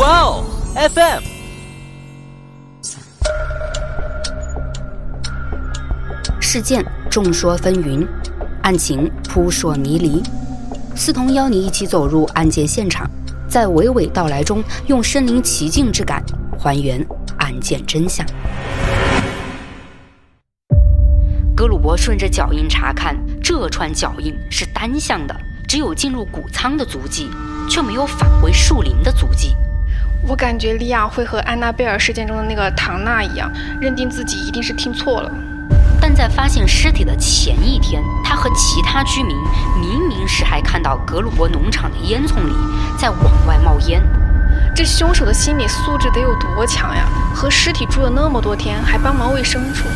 哇哦，FM。事件众说纷纭，案情扑朔迷离。思彤邀你一起走入案件现场，在娓娓道来中，用身临其境之感还原案件真相。格鲁伯顺着脚印查看，这串脚印是单向的，只有进入谷仓的足迹，却没有返回树林的足迹。我感觉莉亚会和安娜贝尔事件中的那个唐娜一样，认定自己一定是听错了。但在发现尸体的前一天，他和其他居民明明是还看到格鲁伯农场的烟囱里在往外冒烟。这凶手的心理素质得有多强呀？和尸体住了那么多天，还帮忙喂牲畜。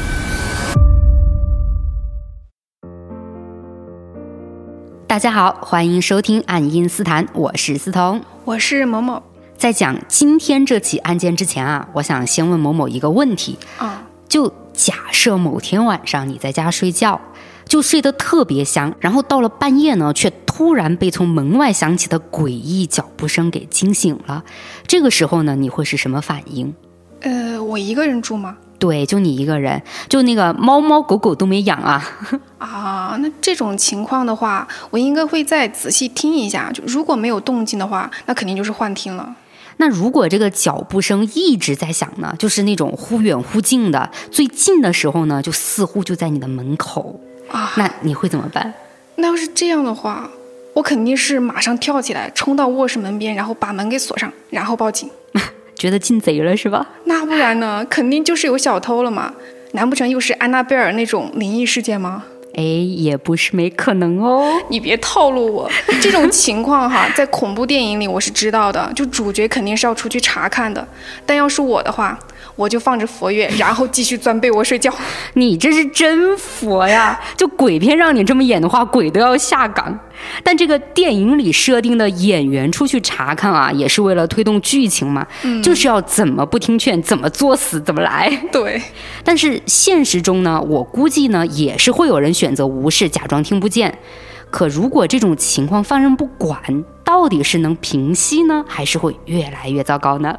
大家好，欢迎收听《爱因斯坦》，我是思彤，我是某某。在讲今天这起案件之前啊，我想先问某某一个问题啊，就假设某天晚上你在家睡觉，就睡得特别香，然后到了半夜呢，却突然被从门外响起的诡异脚步声给惊醒了。这个时候呢，你会是什么反应？呃，我一个人住吗？对，就你一个人，就那个猫猫狗狗都没养啊。啊，那这种情况的话，我应该会再仔细听一下。就如果没有动静的话，那肯定就是幻听了。那如果这个脚步声一直在响呢？就是那种忽远忽近的，最近的时候呢，就似乎就在你的门口啊。那你会怎么办？那要是这样的话，我肯定是马上跳起来，冲到卧室门边，然后把门给锁上，然后报警。觉得进贼了是吧？那不然呢？肯定就是有小偷了嘛。难不成又是安娜贝尔那种灵异事件吗？哎，也不是没可能哦。你别套路我，这种情况哈，在恐怖电影里我是知道的，就主角肯定是要出去查看的。但要是我的话，我就放着佛乐，然后继续钻被窝睡觉。你这是真佛呀！就鬼片让你这么演的话，鬼都要下岗。但这个电影里设定的演员出去查看啊，也是为了推动剧情嘛，就是要怎么不听劝，怎么作死怎么来。对。但是现实中呢，我估计呢，也是会有人选择无视，假装听不见。可如果这种情况放任不管，到底是能平息呢，还是会越来越糟糕呢？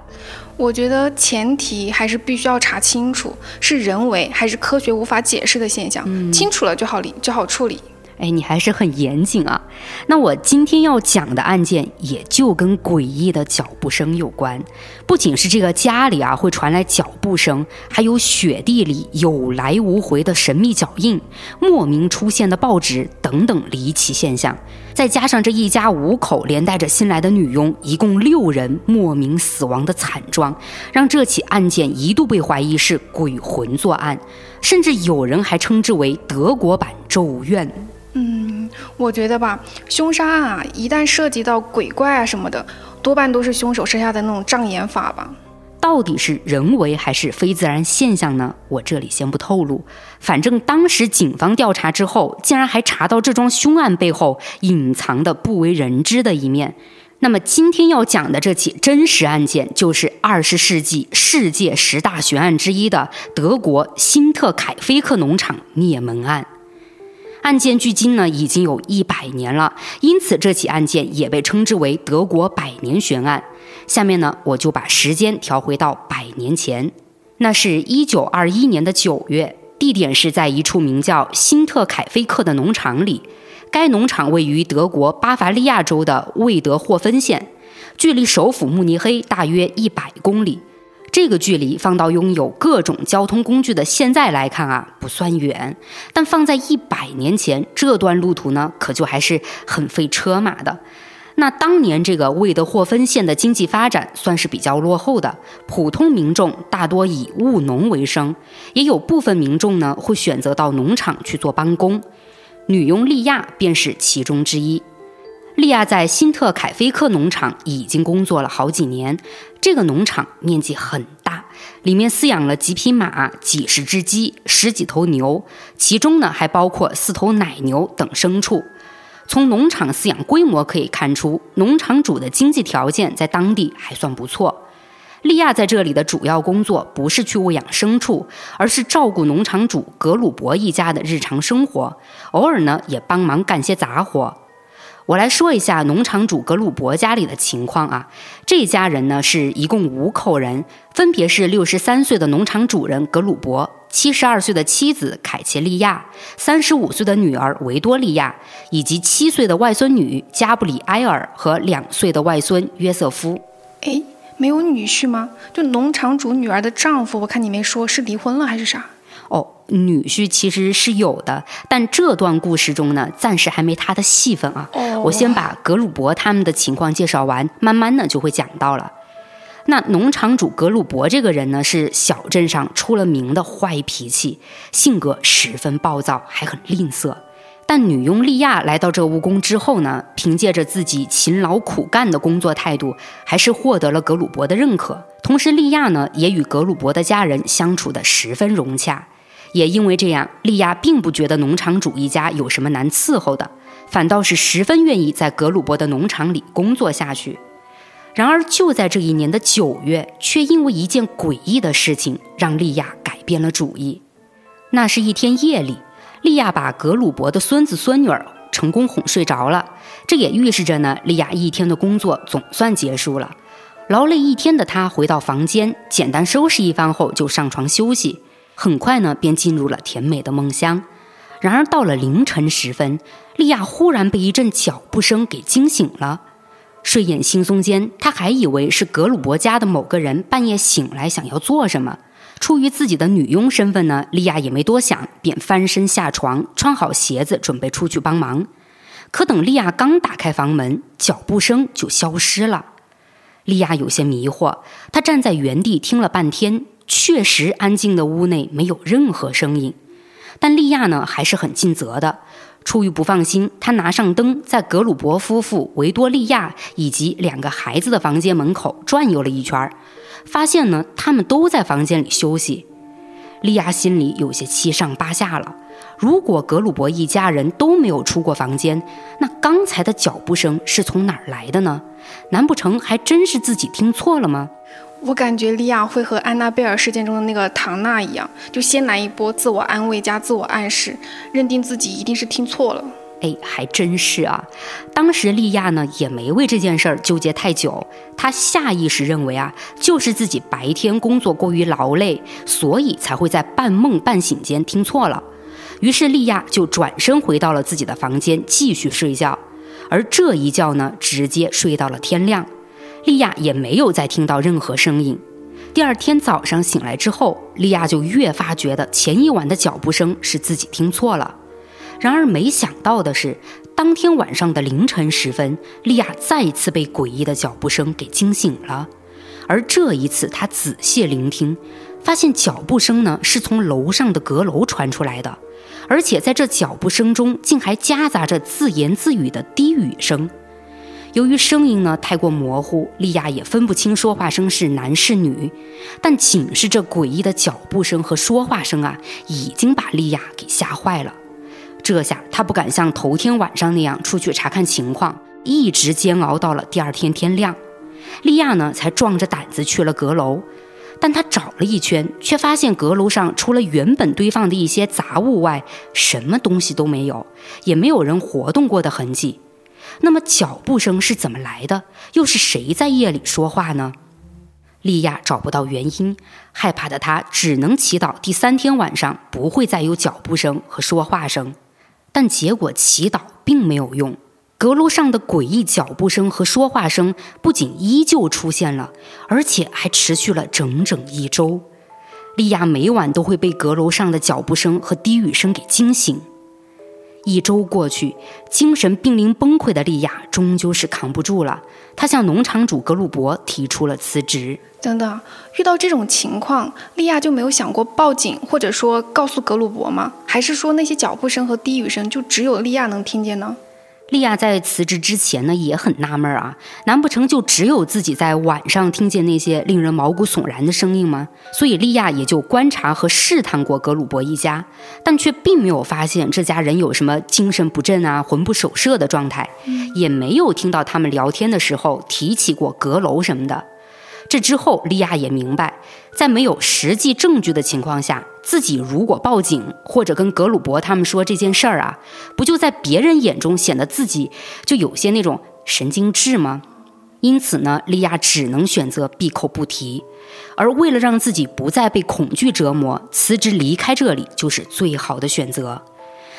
我觉得前提还是必须要查清楚，是人为还是科学无法解释的现象。清楚了就好理，就好处理。哎，你还是很严谨啊。那我今天要讲的案件也就跟诡异的脚步声有关。不仅是这个家里啊会传来脚步声，还有雪地里有来无回的神秘脚印、莫名出现的报纸等等离奇现象。再加上这一家五口连带着新来的女佣，一共六人莫名死亡的惨状，让这起案件一度被怀疑是鬼魂作案，甚至有人还称之为德国版《咒怨》。嗯，我觉得吧，凶杀案啊，一旦涉及到鬼怪啊什么的，多半都是凶手设下的那种障眼法吧。到底是人为还是非自然现象呢？我这里先不透露。反正当时警方调查之后，竟然还查到这桩凶案背后隐藏的不为人知的一面。那么今天要讲的这起真实案件，就是二十世纪世界十大悬案之一的德国辛特凯菲克农场灭门案。案件距今呢已经有一百年了，因此这起案件也被称之为德国百年悬案。下面呢，我就把时间调回到百年前，那是一九二一年的九月，地点是在一处名叫辛特凯菲克的农场里。该农场位于德国巴伐利亚州的魏德霍芬县，距离首府慕尼黑大约一百公里。这个距离放到拥有各种交通工具的现在来看啊，不算远，但放在一百年前，这段路途呢，可就还是很费车马的。那当年这个魏德霍芬县的经济发展算是比较落后的，普通民众大多以务农为生，也有部分民众呢会选择到农场去做帮工，女佣利亚便是其中之一。利亚在新特凯菲克农场已经工作了好几年。这个农场面积很大，里面饲养了几匹马、几十只鸡、十几头牛，其中呢还包括四头奶牛等牲畜。从农场饲养规模可以看出，农场主的经济条件在当地还算不错。利亚在这里的主要工作不是去喂养牲畜，而是照顾农场主格鲁伯一家的日常生活，偶尔呢也帮忙干些杂活。我来说一下农场主格鲁伯家里的情况啊。这家人呢是一共五口人，分别是六十三岁的农场主人格鲁伯。七十二岁的妻子凯切利亚，三十五岁的女儿维多利亚，以及七岁的外孙女加布里埃尔和两岁的外孙约瑟夫。哎，没有女婿吗？就农场主女儿的丈夫，我看你没说是离婚了还是啥？哦，女婿其实是有的，但这段故事中呢，暂时还没他的戏份啊。哦，我先把格鲁伯他们的情况介绍完，慢慢的就会讲到了。那农场主格鲁伯这个人呢，是小镇上出了名的坏脾气，性格十分暴躁，还很吝啬。但女佣利亚来到这务工之后呢，凭借着自己勤劳苦干的工作态度，还是获得了格鲁伯的认可。同时，利亚呢也与格鲁伯的家人相处的十分融洽。也因为这样，利亚并不觉得农场主一家有什么难伺候的，反倒是十分愿意在格鲁伯的农场里工作下去。然而，就在这一年的九月，却因为一件诡异的事情，让利亚改变了主意。那是一天夜里，利亚把格鲁伯的孙子孙女儿成功哄睡着了。这也预示着呢，利亚一天的工作总算结束了。劳累一天的她回到房间，简单收拾一番后就上床休息。很快呢，便进入了甜美的梦乡。然而到了凌晨时分，莉亚忽然被一阵脚步声给惊醒了。睡眼惺忪间，她还以为是格鲁伯家的某个人半夜醒来想要做什么。出于自己的女佣身份呢，莉亚也没多想，便翻身下床，穿好鞋子，准备出去帮忙。可等莉亚刚打开房门，脚步声就消失了。莉亚有些迷惑，她站在原地听了半天，确实安静的屋内没有任何声音。但莉亚呢，还是很尽责的。出于不放心，他拿上灯，在格鲁伯夫妇、维多利亚以及两个孩子的房间门口转悠了一圈，发现呢，他们都在房间里休息。莉亚心里有些七上八下了。如果格鲁伯一家人都没有出过房间，那刚才的脚步声是从哪儿来的呢？难不成还真是自己听错了吗？我感觉利亚会和安娜贝尔事件中的那个唐娜一样，就先来一波自我安慰加自我暗示，认定自己一定是听错了。哎，还真是啊！当时利亚呢也没为这件事儿纠结太久，她下意识认为啊，就是自己白天工作过于劳累，所以才会在半梦半醒间听错了。于是利亚就转身回到了自己的房间继续睡觉，而这一觉呢，直接睡到了天亮。利亚也没有再听到任何声音。第二天早上醒来之后，利亚就越发觉得前一晚的脚步声是自己听错了。然而没想到的是，当天晚上的凌晨时分，利亚再次被诡异的脚步声给惊醒了。而这一次，她仔细聆听，发现脚步声呢是从楼上的阁楼传出来的，而且在这脚步声中竟还夹杂着自言自语的低语声。由于声音呢太过模糊，莉亚也分不清说话声是男是女。但仅是这诡异的脚步声和说话声啊，已经把莉亚给吓坏了。这下她不敢像头天晚上那样出去查看情况，一直煎熬到了第二天天亮。莉亚呢才壮着胆子去了阁楼，但她找了一圈，却发现阁楼上除了原本堆放的一些杂物外，什么东西都没有，也没有人活动过的痕迹。那么脚步声是怎么来的？又是谁在夜里说话呢？莉亚找不到原因，害怕的她只能祈祷第三天晚上不会再有脚步声和说话声。但结果祈祷并没有用，阁楼上的诡异脚步声和说话声不仅依旧出现了，而且还持续了整整一周。莉亚每晚都会被阁楼上的脚步声和低语声给惊醒。一周过去，精神濒临崩溃的莉亚终究是扛不住了。她向农场主格鲁伯提出了辞职。等等，遇到这种情况，莉亚就没有想过报警，或者说告诉格鲁伯吗？还是说那些脚步声和低语声就只有莉亚能听见呢？莉亚在辞职之前呢，也很纳闷啊，难不成就只有自己在晚上听见那些令人毛骨悚然的声音吗？所以莉亚也就观察和试探过格鲁伯一家，但却并没有发现这家人有什么精神不振啊、魂不守舍的状态，也没有听到他们聊天的时候提起过阁楼什么的。这之后，莉亚也明白，在没有实际证据的情况下，自己如果报警或者跟格鲁伯他们说这件事儿啊，不就在别人眼中显得自己就有些那种神经质吗？因此呢，莉亚只能选择闭口不提。而为了让自己不再被恐惧折磨，辞职离开这里就是最好的选择。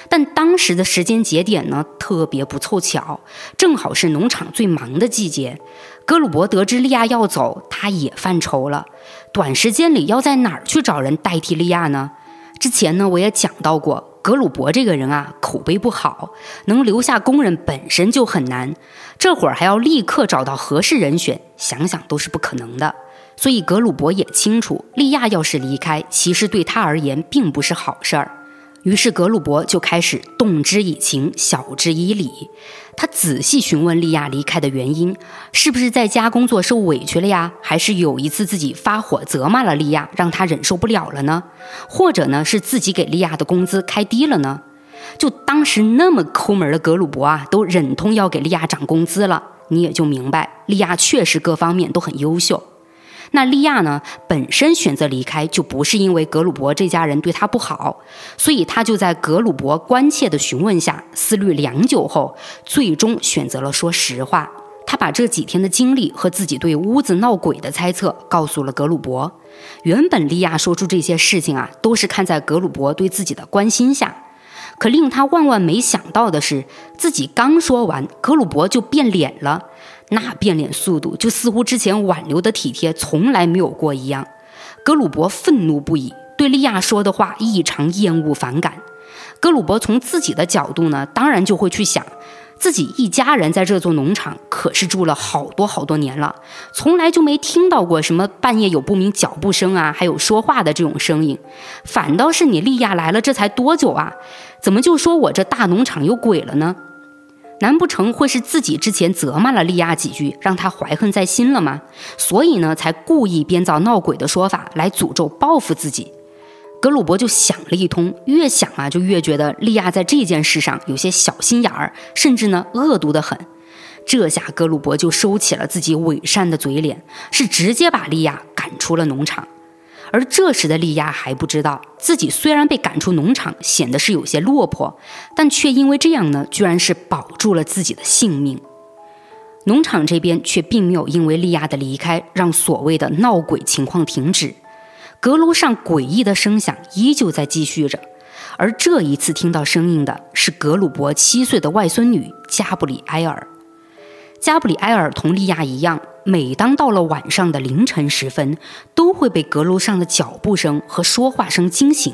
但当时的时间节点呢，特别不凑巧，正好是农场最忙的季节。格鲁伯得知利亚要走，他也犯愁了。短时间里要在哪儿去找人代替利亚呢？之前呢，我也讲到过，格鲁伯这个人啊，口碑不好，能留下工人本身就很难，这会儿还要立刻找到合适人选，想想都是不可能的。所以格鲁伯也清楚，利亚要是离开，其实对他而言并不是好事儿。于是格鲁伯就开始动之以情，晓之以理。他仔细询问利亚离开的原因，是不是在家工作受委屈了呀？还是有一次自己发火责骂了利亚，让他忍受不了了呢？或者呢，是自己给利亚的工资开低了呢？就当时那么抠门的格鲁伯啊，都忍痛要给利亚涨工资了，你也就明白，利亚确实各方面都很优秀。那利亚呢？本身选择离开，就不是因为格鲁伯这家人对他不好，所以他就在格鲁伯关切的询问下，思虑良久后，最终选择了说实话。他把这几天的经历和自己对屋子闹鬼的猜测告诉了格鲁伯。原本利亚说出这些事情啊，都是看在格鲁伯对自己的关心下，可令他万万没想到的是，自己刚说完，格鲁伯就变脸了。那变脸速度，就似乎之前挽留的体贴从来没有过一样。格鲁伯愤怒不已，对利亚说的话异常厌恶反感。格鲁伯从自己的角度呢，当然就会去想，自己一家人在这座农场可是住了好多好多年了，从来就没听到过什么半夜有不明脚步声啊，还有说话的这种声音。反倒是你利亚来了，这才多久啊？怎么就说我这大农场有鬼了呢？难不成会是自己之前责骂了利亚几句，让她怀恨在心了吗？所以呢，才故意编造闹鬼的说法来诅咒报复自己。格鲁伯就想了一通，越想啊，就越觉得利亚在这件事上有些小心眼儿，甚至呢，恶毒的很。这下格鲁伯就收起了自己伪善的嘴脸，是直接把利亚赶出了农场。而这时的利亚还不知道，自己虽然被赶出农场，显得是有些落魄，但却因为这样呢，居然是保住了自己的性命。农场这边却并没有因为利亚的离开，让所谓的闹鬼情况停止，阁楼上诡异的声响依旧在继续着。而这一次听到声音的是格鲁伯七岁的外孙女加布里埃尔。加布里埃尔同利亚一样。每当到了晚上的凌晨时分，都会被阁楼上的脚步声和说话声惊醒。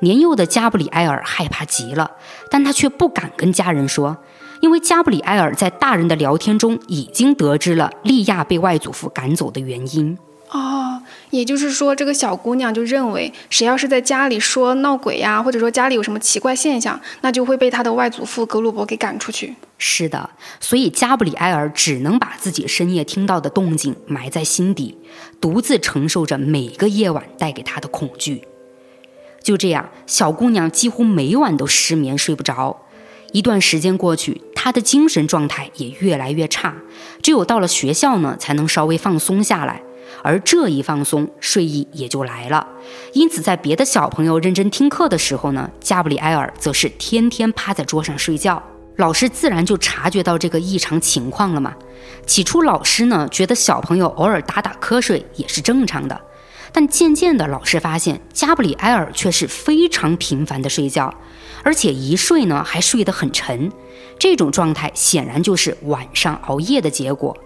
年幼的加布里埃尔害怕极了，但他却不敢跟家人说，因为加布里埃尔在大人的聊天中已经得知了利亚被外祖父赶走的原因。哦，也就是说，这个小姑娘就认为，谁要是在家里说闹鬼呀，或者说家里有什么奇怪现象，那就会被她的外祖父格鲁伯给赶出去。是的，所以加布里埃尔只能把自己深夜听到的动静埋在心底，独自承受着每个夜晚带给她的恐惧。就这样，小姑娘几乎每晚都失眠，睡不着。一段时间过去，她的精神状态也越来越差，只有到了学校呢，才能稍微放松下来。而这一放松，睡意也就来了。因此，在别的小朋友认真听课的时候呢，加布里埃尔则是天天趴在桌上睡觉。老师自然就察觉到这个异常情况了嘛。起初，老师呢觉得小朋友偶尔打打瞌睡也是正常的，但渐渐的，老师发现加布里埃尔却是非常频繁的睡觉，而且一睡呢还睡得很沉。这种状态显然就是晚上熬夜的结果。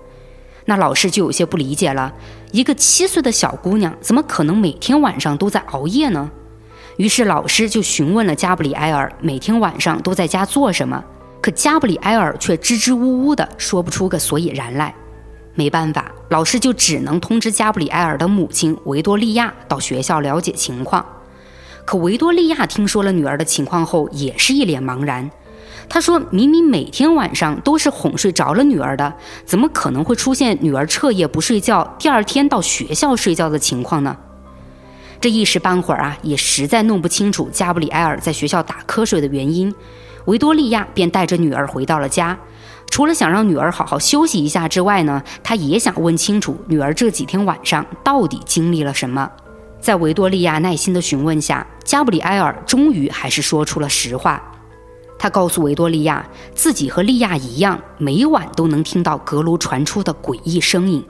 那老师就有些不理解了，一个七岁的小姑娘怎么可能每天晚上都在熬夜呢？于是老师就询问了加布里埃尔每天晚上都在家做什么，可加布里埃尔却支支吾吾的说不出个所以然来。没办法，老师就只能通知加布里埃尔的母亲维多利亚到学校了解情况。可维多利亚听说了女儿的情况后，也是一脸茫然。他说明明每天晚上都是哄睡着了女儿的，怎么可能会出现女儿彻夜不睡觉，第二天到学校睡觉的情况呢？这一时半会儿啊，也实在弄不清楚加布里埃尔在学校打瞌睡的原因。维多利亚便带着女儿回到了家，除了想让女儿好好休息一下之外呢，他也想问清楚女儿这几天晚上到底经历了什么。在维多利亚耐心的询问下，加布里埃尔终于还是说出了实话。他告诉维多利亚，自己和利亚一样，每晚都能听到阁楼传出的诡异声音。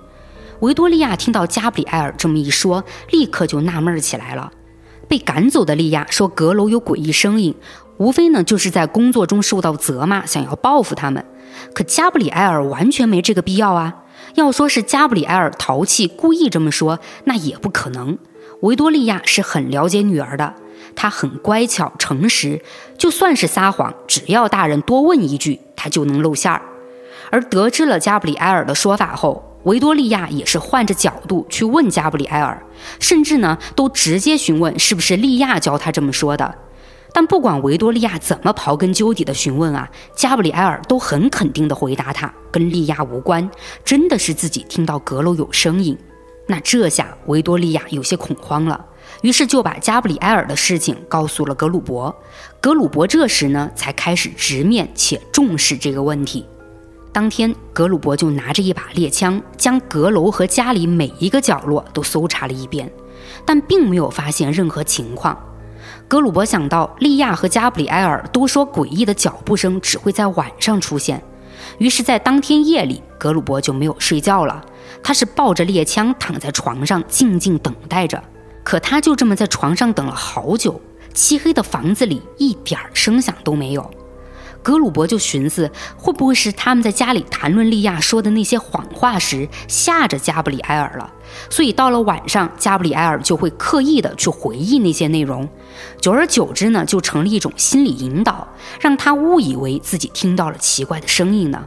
维多利亚听到加布里埃尔这么一说，立刻就纳闷起来了。被赶走的利亚说阁楼有诡异声音，无非呢就是在工作中受到责骂，想要报复他们。可加布里埃尔完全没这个必要啊！要说是加布里埃尔淘气，故意这么说，那也不可能。维多利亚是很了解女儿的，他很乖巧诚实，就算是撒谎，只要大人多问一句，他就能露馅儿。而得知了加布里埃尔的说法后，维多利亚也是换着角度去问加布里埃尔，甚至呢都直接询问是不是利亚教他这么说的。但不管维多利亚怎么刨根究底的询问啊，加布里埃尔都很肯定的回答他，跟利亚无关，真的是自己听到阁楼有声音。那这下维多利亚有些恐慌了，于是就把加布里埃尔的事情告诉了格鲁伯。格鲁伯这时呢才开始直面且重视这个问题。当天，格鲁伯就拿着一把猎枪，将阁楼和家里每一个角落都搜查了一遍，但并没有发现任何情况。格鲁伯想到利亚和加布里埃尔都说诡异的脚步声只会在晚上出现，于是，在当天夜里，格鲁伯就没有睡觉了。他是抱着猎枪躺在床上静静等待着，可他就这么在床上等了好久。漆黑的房子里一点声响都没有，格鲁伯就寻思，会不会是他们在家里谈论利亚说的那些谎话时吓着加布里埃尔了？所以到了晚上，加布里埃尔就会刻意的去回忆那些内容，久而久之呢，就成了一种心理引导，让他误以为自己听到了奇怪的声音呢。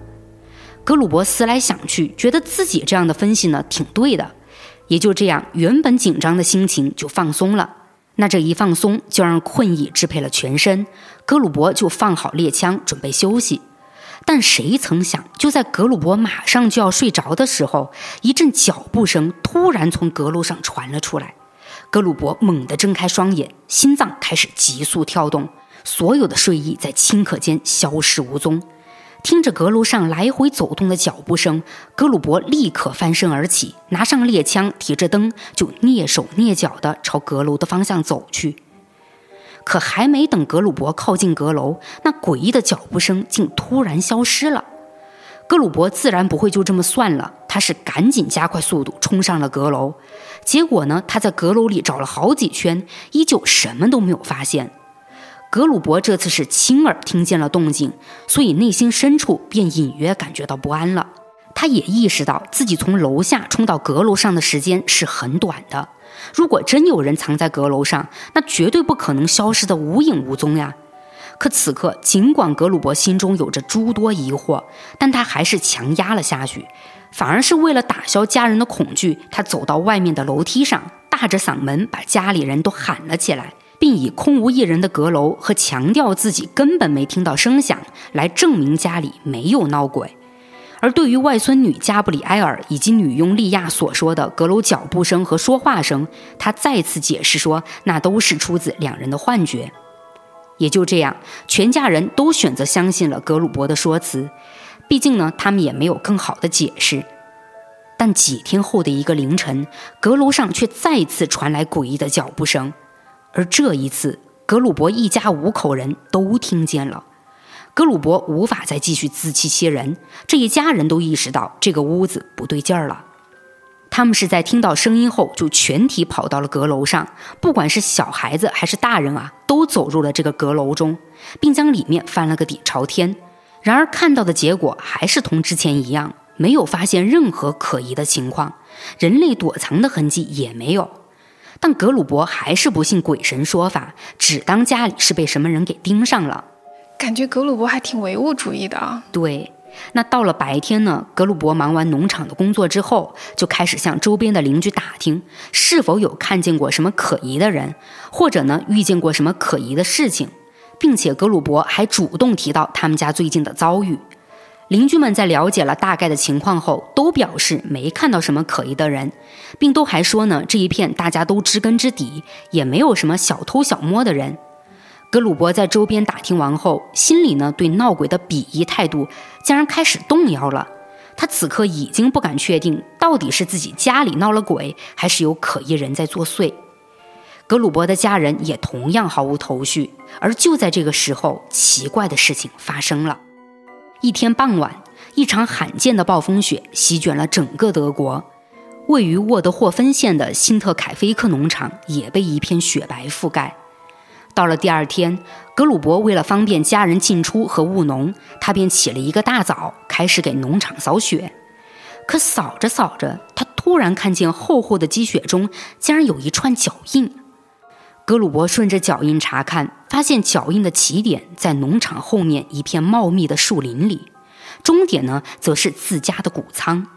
格鲁伯思来想去，觉得自己这样的分析呢挺对的，也就这样，原本紧张的心情就放松了。那这一放松，就让困意支配了全身。格鲁伯就放好猎枪，准备休息。但谁曾想，就在格鲁伯马上就要睡着的时候，一阵脚步声突然从阁楼上传了出来。格鲁伯猛地睁开双眼，心脏开始急速跳动，所有的睡意在顷刻间消失无踪。听着阁楼上来回走动的脚步声，格鲁伯立刻翻身而起，拿上猎枪，提着灯，就蹑手蹑脚地朝阁楼的方向走去。可还没等格鲁伯靠近阁楼，那诡异的脚步声竟突然消失了。格鲁伯自然不会就这么算了，他是赶紧加快速度冲上了阁楼。结果呢，他在阁楼里找了好几圈，依旧什么都没有发现。格鲁伯这次是亲耳听见了动静，所以内心深处便隐约感觉到不安了。他也意识到自己从楼下冲到阁楼上的时间是很短的。如果真有人藏在阁楼上，那绝对不可能消失得无影无踪呀。可此刻，尽管格鲁伯心中有着诸多疑惑，但他还是强压了下去，反而是为了打消家人的恐惧，他走到外面的楼梯上，大着嗓门把家里人都喊了起来。并以空无一人的阁楼和强调自己根本没听到声响来证明家里没有闹鬼。而对于外孙女加布里埃尔以及女佣莉亚所说的阁楼脚步声和说话声，他再次解释说，那都是出自两人的幻觉。也就这样，全家人都选择相信了格鲁伯的说辞。毕竟呢，他们也没有更好的解释。但几天后的一个凌晨，阁楼上却再次传来诡异的脚步声。而这一次，格鲁伯一家五口人都听见了。格鲁伯无法再继续自欺欺人，这一家人都意识到这个屋子不对劲儿了。他们是在听到声音后就全体跑到了阁楼上，不管是小孩子还是大人啊，都走入了这个阁楼中，并将里面翻了个底朝天。然而看到的结果还是同之前一样，没有发现任何可疑的情况，人类躲藏的痕迹也没有。但格鲁伯还是不信鬼神说法，只当家里是被什么人给盯上了。感觉格鲁伯还挺唯物主义的啊。对，那到了白天呢？格鲁伯忙完农场的工作之后，就开始向周边的邻居打听，是否有看见过什么可疑的人，或者呢遇见过什么可疑的事情，并且格鲁伯还主动提到他们家最近的遭遇。邻居们在了解了大概的情况后，都表示没看到什么可疑的人，并都还说呢，这一片大家都知根知底，也没有什么小偷小摸的人。格鲁伯在周边打听完后，心里呢对闹鬼的鄙夷态度竟然开始动摇了。他此刻已经不敢确定，到底是自己家里闹了鬼，还是有可疑人在作祟。格鲁伯的家人也同样毫无头绪。而就在这个时候，奇怪的事情发生了。一天傍晚，一场罕见的暴风雪席卷了整个德国，位于沃德霍芬县的辛特凯菲克农场也被一片雪白覆盖。到了第二天，格鲁伯为了方便家人进出和务农，他便起了一个大早，开始给农场扫雪。可扫着扫着，他突然看见厚厚的积雪中竟然有一串脚印。格鲁伯顺着脚印查看，发现脚印的起点在农场后面一片茂密的树林里，终点呢，则是自家的谷仓。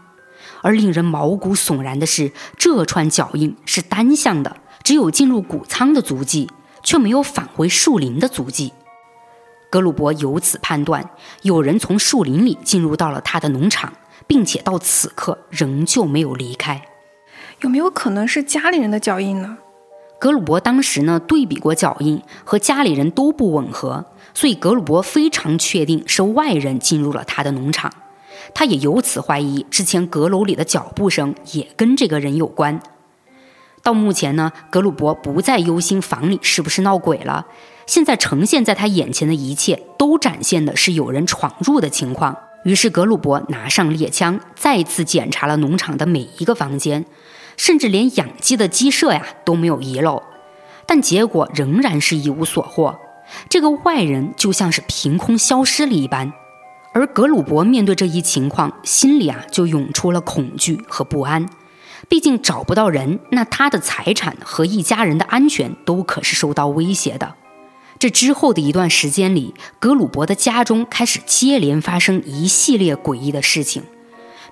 而令人毛骨悚然的是，这串脚印是单向的，只有进入谷仓的足迹。却没有返回树林的足迹。格鲁伯由此判断，有人从树林里进入到了他的农场，并且到此刻仍旧没有离开。有没有可能是家里人的脚印呢？格鲁伯当时呢对比过脚印，和家里人都不吻合，所以格鲁伯非常确定是外人进入了他的农场。他也由此怀疑之前阁楼里的脚步声也跟这个人有关。到目前呢，格鲁伯不再忧心房里是不是闹鬼了。现在呈现在他眼前的一切，都展现的是有人闯入的情况。于是格鲁伯拿上猎枪，再次检查了农场的每一个房间，甚至连养鸡的鸡舍呀都没有遗漏。但结果仍然是一无所获。这个外人就像是凭空消失了一般。而格鲁伯面对这一情况，心里啊就涌出了恐惧和不安。毕竟找不到人，那他的财产和一家人的安全都可是受到威胁的。这之后的一段时间里，格鲁伯的家中开始接连发生一系列诡异的事情，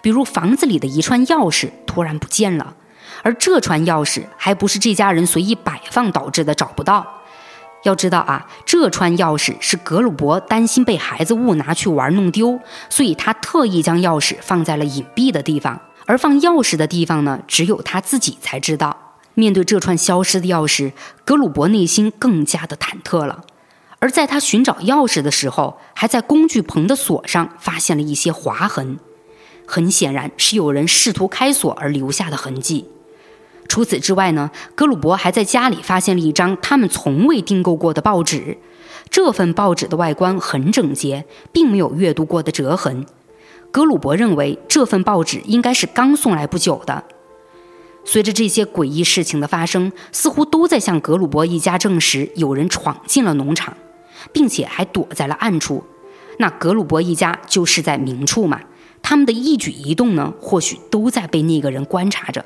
比如房子里的一串钥匙突然不见了，而这串钥匙还不是这家人随意摆放导致的找不到。要知道啊，这串钥匙是格鲁伯担心被孩子误拿去玩弄丢，所以他特意将钥匙放在了隐蔽的地方。而放钥匙的地方呢，只有他自己才知道。面对这串消失的钥匙，格鲁伯内心更加的忐忑了。而在他寻找钥匙的时候，还在工具棚的锁上发现了一些划痕，很显然是有人试图开锁而留下的痕迹。除此之外呢，格鲁伯还在家里发现了一张他们从未订购过的报纸。这份报纸的外观很整洁，并没有阅读过的折痕。格鲁伯认为这份报纸应该是刚送来不久的。随着这些诡异事情的发生，似乎都在向格鲁伯一家证实有人闯进了农场，并且还躲在了暗处。那格鲁伯一家就是在明处嘛，他们的一举一动呢，或许都在被那个人观察着。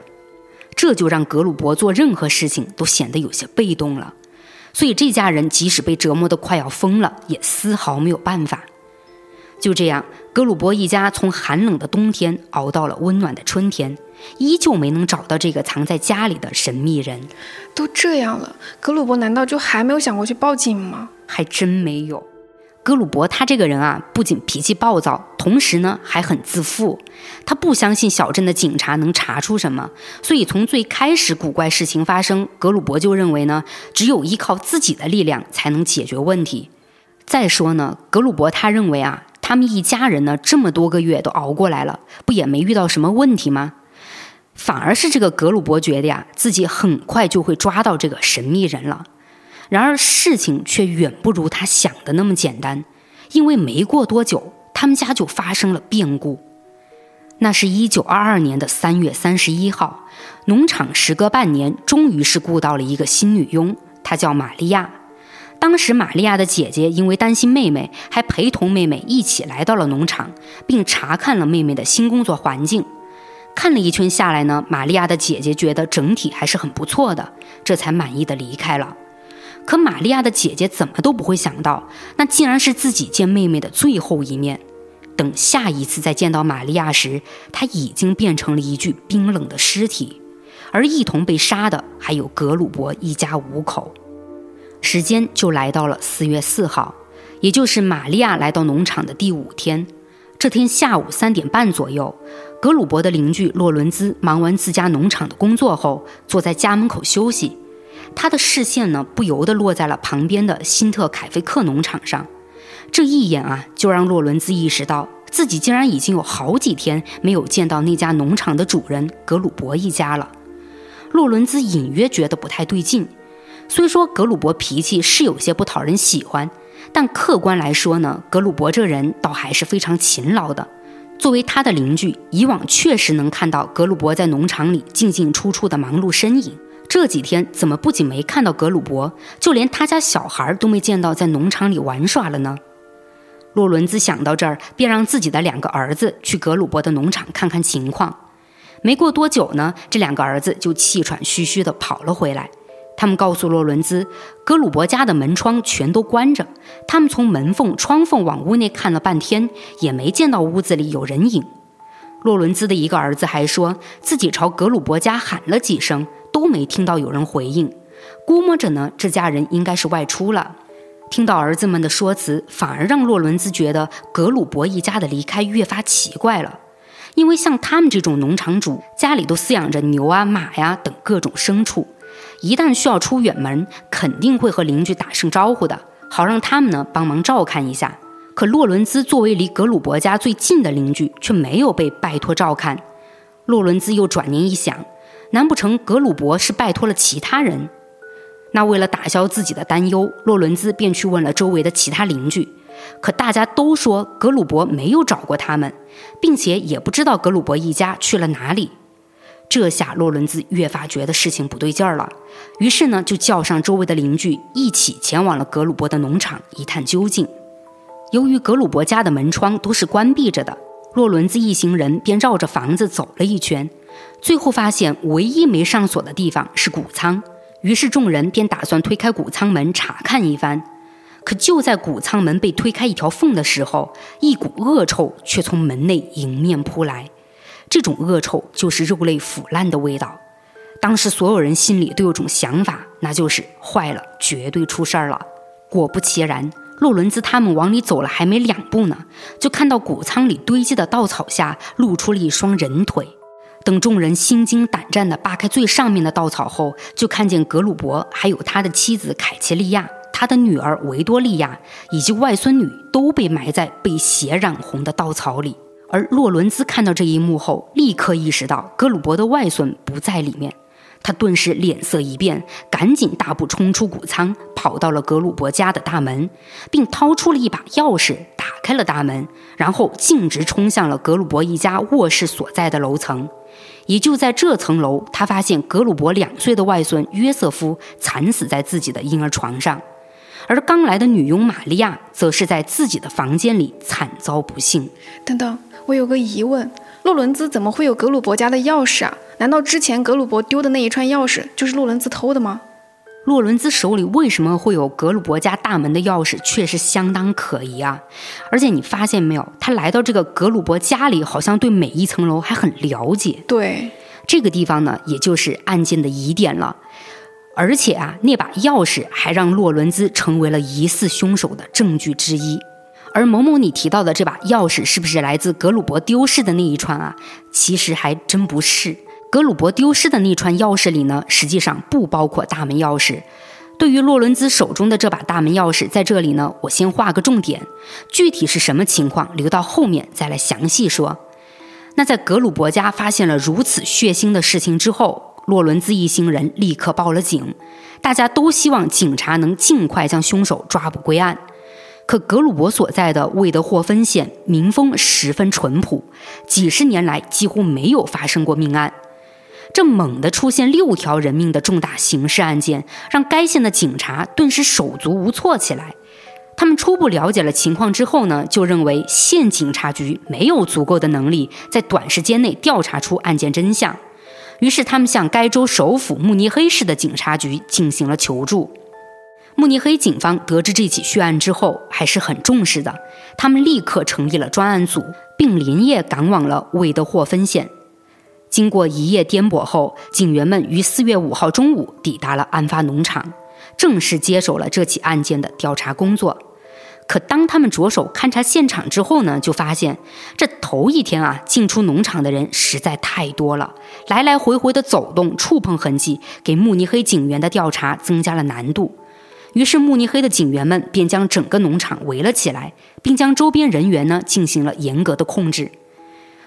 这就让格鲁伯做任何事情都显得有些被动了。所以这家人即使被折磨得快要疯了，也丝毫没有办法。就这样，格鲁伯一家从寒冷的冬天熬到了温暖的春天，依旧没能找到这个藏在家里的神秘人。都这样了，格鲁伯难道就还没有想过去报警吗？还真没有。格鲁伯他这个人啊，不仅脾气暴躁，同时呢还很自负。他不相信小镇的警察能查出什么，所以从最开始古怪事情发生，格鲁伯就认为呢，只有依靠自己的力量才能解决问题。再说呢，格鲁伯他认为啊。他们一家人呢，这么多个月都熬过来了，不也没遇到什么问题吗？反而是这个格鲁伯觉得呀，自己很快就会抓到这个神秘人了。然而事情却远不如他想的那么简单，因为没过多久，他们家就发生了变故。那是一九二二年的三月三十一号，农场时隔半年，终于是雇到了一个新女佣，她叫玛利亚。当时，玛利亚的姐姐因为担心妹妹，还陪同妹妹一起来到了农场，并查看了妹妹的新工作环境。看了一圈下来呢，玛利亚的姐姐觉得整体还是很不错的，这才满意的离开了。可玛利亚的姐姐怎么都不会想到，那竟然是自己见妹妹的最后一面。等下一次再见到玛利亚时，她已经变成了一具冰冷的尸体，而一同被杀的还有格鲁伯一家五口。时间就来到了四月四号，也就是玛利亚来到农场的第五天。这天下午三点半左右，格鲁伯的邻居洛伦兹忙完自家农场的工作后，坐在家门口休息。他的视线呢不由得落在了旁边的辛特凯菲克农场上。这一眼啊，就让洛伦兹意识到自己竟然已经有好几天没有见到那家农场的主人格鲁伯一家了。洛伦兹隐约觉得不太对劲。虽说格鲁伯脾气是有些不讨人喜欢，但客观来说呢，格鲁伯这人倒还是非常勤劳的。作为他的邻居，以往确实能看到格鲁伯在农场里进进出出的忙碌身影。这几天怎么不仅没看到格鲁伯，就连他家小孩都没见到在农场里玩耍了呢？洛伦兹想到这儿，便让自己的两个儿子去格鲁伯的农场看看情况。没过多久呢，这两个儿子就气喘吁吁地跑了回来。他们告诉洛伦兹，格鲁伯家的门窗全都关着。他们从门缝、窗缝往屋内看了半天，也没见到屋子里有人影。洛伦兹的一个儿子还说自己朝格鲁伯家喊了几声，都没听到有人回应。估摸着呢，这家人应该是外出了。听到儿子们的说辞，反而让洛伦兹觉得格鲁伯一家的离开越发奇怪了。因为像他们这种农场主，家里都饲养着牛啊、马呀等各种牲畜。一旦需要出远门，肯定会和邻居打声招呼的，好让他们呢帮忙照看一下。可洛伦兹作为离格鲁伯家最近的邻居，却没有被拜托照看。洛伦兹又转念一想，难不成格鲁伯是拜托了其他人？那为了打消自己的担忧，洛伦兹便去问了周围的其他邻居，可大家都说格鲁伯没有找过他们，并且也不知道格鲁伯一家去了哪里。这下洛伦兹越发觉得事情不对劲儿了，于是呢，就叫上周围的邻居一起前往了格鲁伯的农场一探究竟。由于格鲁伯家的门窗都是关闭着的，洛伦兹一行人便绕着房子走了一圈，最后发现唯一没上锁的地方是谷仓。于是众人便打算推开谷仓门查看一番。可就在谷仓门被推开一条缝的时候，一股恶臭却从门内迎面扑来。这种恶臭就是肉类腐烂的味道。当时所有人心里都有种想法，那就是坏了，绝对出事儿了。果不其然，洛伦兹他们往里走了还没两步呢，就看到谷仓里堆积的稻草下露出了一双人腿。等众人心惊胆战地扒开最上面的稻草后，就看见格鲁伯还有他的妻子凯奇利亚、他的女儿维多利亚以及外孙女都被埋在被血染红的稻草里。而洛伦兹看到这一幕后，立刻意识到格鲁伯的外孙不在里面，他顿时脸色一变，赶紧大步冲出谷仓，跑到了格鲁伯家的大门，并掏出了一把钥匙，打开了大门，然后径直冲向了格鲁伯一家卧室所在的楼层。也就在这层楼，他发现格鲁伯两岁的外孙约瑟夫惨死在自己的婴儿床上，而刚来的女佣玛利亚则是在自己的房间里惨遭不幸。等等。我有个疑问，洛伦兹怎么会有格鲁伯家的钥匙啊？难道之前格鲁伯丢的那一串钥匙就是洛伦兹偷的吗？洛伦兹手里为什么会有格鲁伯家大门的钥匙，确实相当可疑啊！而且你发现没有，他来到这个格鲁伯家里，好像对每一层楼还很了解。对，这个地方呢，也就是案件的疑点了。而且啊，那把钥匙还让洛伦兹成为了疑似凶手的证据之一。而某某你提到的这把钥匙是不是来自格鲁伯丢失的那一串啊？其实还真不是。格鲁伯丢失的那串钥匙里呢，实际上不包括大门钥匙。对于洛伦兹手中的这把大门钥匙，在这里呢，我先画个重点，具体是什么情况，留到后面再来详细说。那在格鲁伯家发现了如此血腥的事情之后，洛伦兹一行人立刻报了警，大家都希望警察能尽快将凶手抓捕归案。可格鲁伯所在的魏德霍芬县民风十分淳朴，几十年来几乎没有发生过命案。这猛地出现六条人命的重大刑事案件，让该县的警察顿时手足无措起来。他们初步了解了情况之后呢，就认为县警察局没有足够的能力在短时间内调查出案件真相。于是，他们向该州首府慕尼黑市的警察局进行了求助。慕尼黑警方得知这起血案之后，还是很重视的。他们立刻成立了专案组，并连夜赶往了韦德霍芬县。经过一夜颠簸后，警员们于四月五号中午抵达了案发农场，正式接手了这起案件的调查工作。可当他们着手勘察现场之后呢，就发现这头一天啊进出农场的人实在太多了，来来回回的走动、触碰痕迹，给慕尼黑警员的调查增加了难度。于是慕尼黑的警员们便将整个农场围了起来，并将周边人员呢进行了严格的控制。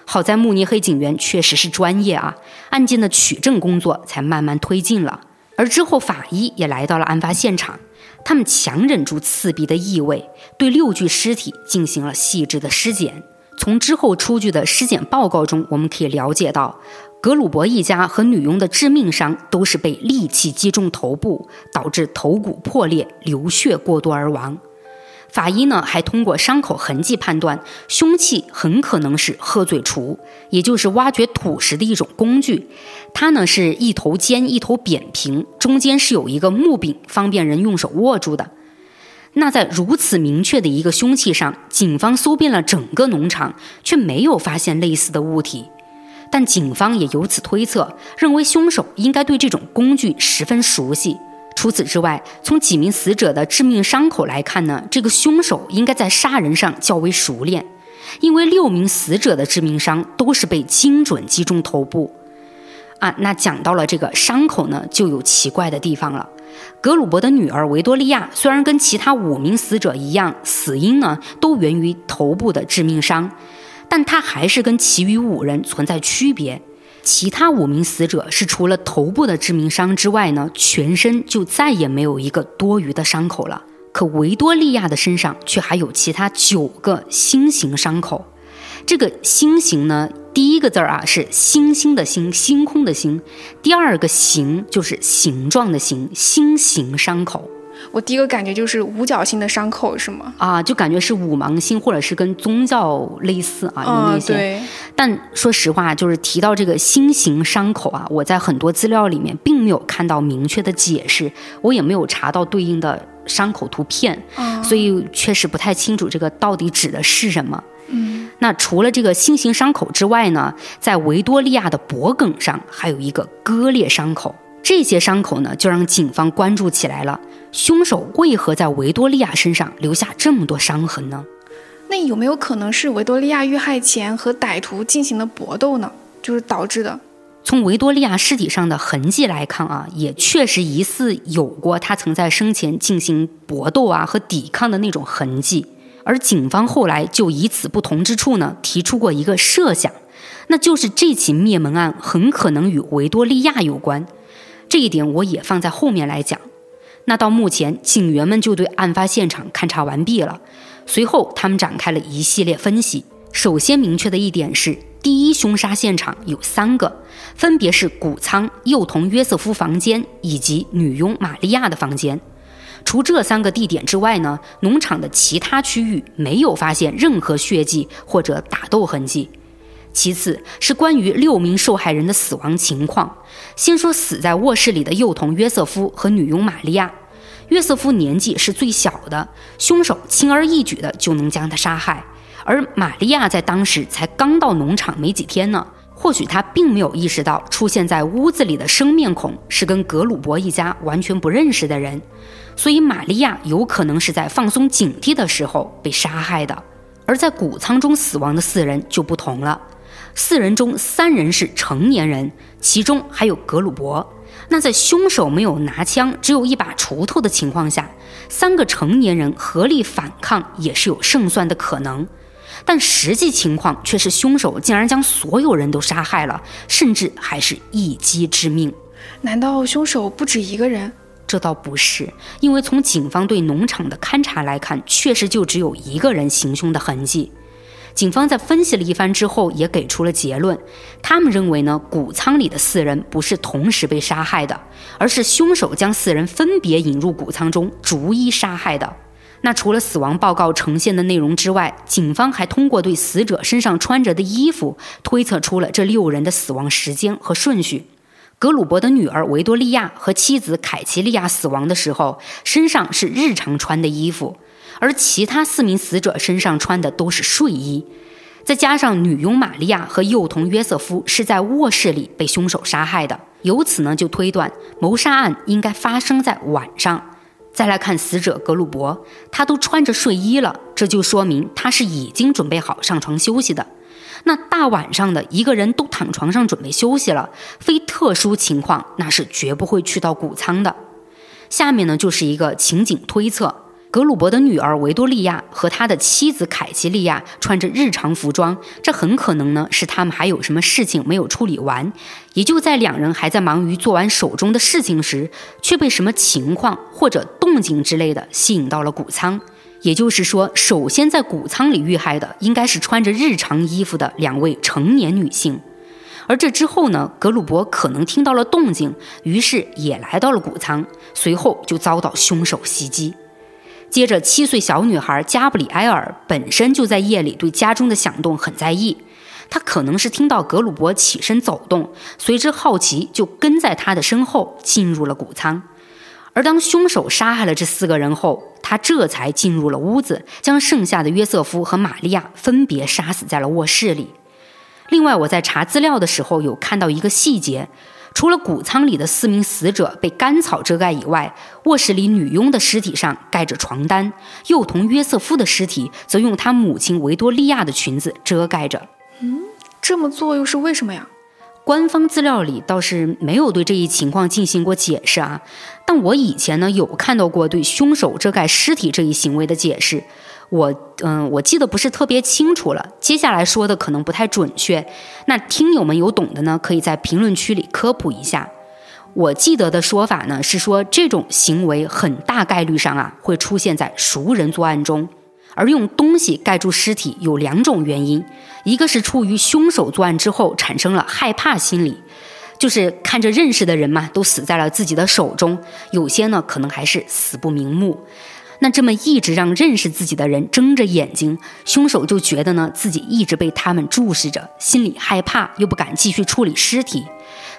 好在慕尼黑警员确实是专业啊，案件的取证工作才慢慢推进了。而之后法医也来到了案发现场，他们强忍住刺鼻的异味，对六具尸体进行了细致的尸检。从之后出具的尸检报告中，我们可以了解到。格鲁伯一家和女佣的致命伤都是被利器击中头部，导致头骨破裂、流血过多而亡。法医呢还通过伤口痕迹判断，凶器很可能是鹤嘴锄，也就是挖掘土石的一种工具。它呢是一头尖一头扁平，中间是有一个木柄，方便人用手握住的。那在如此明确的一个凶器上，警方搜遍了整个农场，却没有发现类似的物体。但警方也由此推测，认为凶手应该对这种工具十分熟悉。除此之外，从几名死者的致命伤口来看呢，这个凶手应该在杀人上较为熟练，因为六名死者的致命伤都是被精准击中头部。啊，那讲到了这个伤口呢，就有奇怪的地方了。格鲁伯的女儿维多利亚虽然跟其他五名死者一样，死因呢都源于头部的致命伤。但他还是跟其余五人存在区别，其他五名死者是除了头部的致命伤之外呢，全身就再也没有一个多余的伤口了。可维多利亚的身上却还有其他九个星形伤口，这个星形呢，第一个字儿啊是星星的星，星空的星，第二个形就是形状的形，星形伤口。我第一个感觉就是五角星的伤口是吗？啊，就感觉是五芒星，或者是跟宗教类似啊，有那些。但说实话，就是提到这个心形伤口啊，我在很多资料里面并没有看到明确的解释，我也没有查到对应的伤口图片，所以确实不太清楚这个到底指的是什么。嗯，那除了这个心形伤口之外呢，在维多利亚的脖颈上还有一个割裂伤口。这些伤口呢，就让警方关注起来了。凶手为何在维多利亚身上留下这么多伤痕呢？那有没有可能是维多利亚遇害前和歹徒进行了搏斗呢？就是导致的。从维多利亚尸体上的痕迹来看啊，也确实疑似有过他曾在生前进行搏斗啊和抵抗的那种痕迹。而警方后来就以此不同之处呢，提出过一个设想，那就是这起灭门案很可能与维多利亚有关。这一点我也放在后面来讲。那到目前，警员们就对案发现场勘查完毕了。随后，他们展开了一系列分析。首先明确的一点是，第一凶杀现场有三个，分别是谷仓、幼童约瑟夫房间以及女佣玛利亚的房间。除这三个地点之外呢，农场的其他区域没有发现任何血迹或者打斗痕迹。其次是关于六名受害人的死亡情况。先说死在卧室里的幼童约瑟夫和女佣玛利亚。约瑟夫年纪是最小的，凶手轻而易举的就能将他杀害。而玛利亚在当时才刚到农场没几天呢，或许他并没有意识到出现在屋子里的生面孔是跟格鲁伯一家完全不认识的人，所以玛利亚有可能是在放松警惕的时候被杀害的。而在谷仓中死亡的四人就不同了。四人中三人是成年人，其中还有格鲁伯。那在凶手没有拿枪，只有一把锄头的情况下，三个成年人合力反抗也是有胜算的可能。但实际情况却是凶手竟然将所有人都杀害了，甚至还是一击致命。难道凶手不止一个人？这倒不是，因为从警方对农场的勘查来看，确实就只有一个人行凶的痕迹。警方在分析了一番之后，也给出了结论。他们认为呢，谷仓里的四人不是同时被杀害的，而是凶手将四人分别引入谷仓中，逐一杀害的。那除了死亡报告呈现的内容之外，警方还通过对死者身上穿着的衣服，推测出了这六人的死亡时间和顺序。格鲁伯的女儿维多利亚和妻子凯奇利亚死亡的时候，身上是日常穿的衣服。而其他四名死者身上穿的都是睡衣，再加上女佣玛利亚和幼童约瑟夫是在卧室里被凶手杀害的，由此呢就推断谋杀案应该发生在晚上。再来看死者格鲁伯，他都穿着睡衣了，这就说明他是已经准备好上床休息的。那大晚上的，一个人都躺床上准备休息了，非特殊情况，那是绝不会去到谷仓的。下面呢，就是一个情景推测。格鲁伯的女儿维多利亚和他的妻子凯奇利亚穿着日常服装，这很可能呢是他们还有什么事情没有处理完，也就在两人还在忙于做完手中的事情时，却被什么情况或者动静之类的吸引到了谷仓。也就是说，首先在谷仓里遇害的应该是穿着日常衣服的两位成年女性，而这之后呢，格鲁伯可能听到了动静，于是也来到了谷仓，随后就遭到凶手袭击。接着，七岁小女孩加布里埃尔本身就在夜里对家中的响动很在意，她可能是听到格鲁伯起身走动，随之好奇就跟在他的身后进入了谷仓。而当凶手杀害了这四个人后，他这才进入了屋子，将剩下的约瑟夫和玛利亚分别杀死在了卧室里。另外，我在查资料的时候有看到一个细节。除了谷仓里的四名死者被干草遮盖以外，卧室里女佣的尸体上盖着床单，幼童约瑟夫的尸体则用他母亲维多利亚的裙子遮盖着。嗯，这么做又是为什么呀？官方资料里倒是没有对这一情况进行过解释啊，但我以前呢有看到过对凶手遮盖尸体这一行为的解释。我嗯，我记得不是特别清楚了，接下来说的可能不太准确。那听友们有懂的呢，可以在评论区里科普一下。我记得的说法呢是说，这种行为很大概率上啊会出现在熟人作案中，而用东西盖住尸体有两种原因，一个是出于凶手作案之后产生了害怕心理，就是看着认识的人嘛都死在了自己的手中，有些呢可能还是死不瞑目。那这么一直让认识自己的人睁着眼睛，凶手就觉得呢自己一直被他们注视着，心里害怕又不敢继续处理尸体，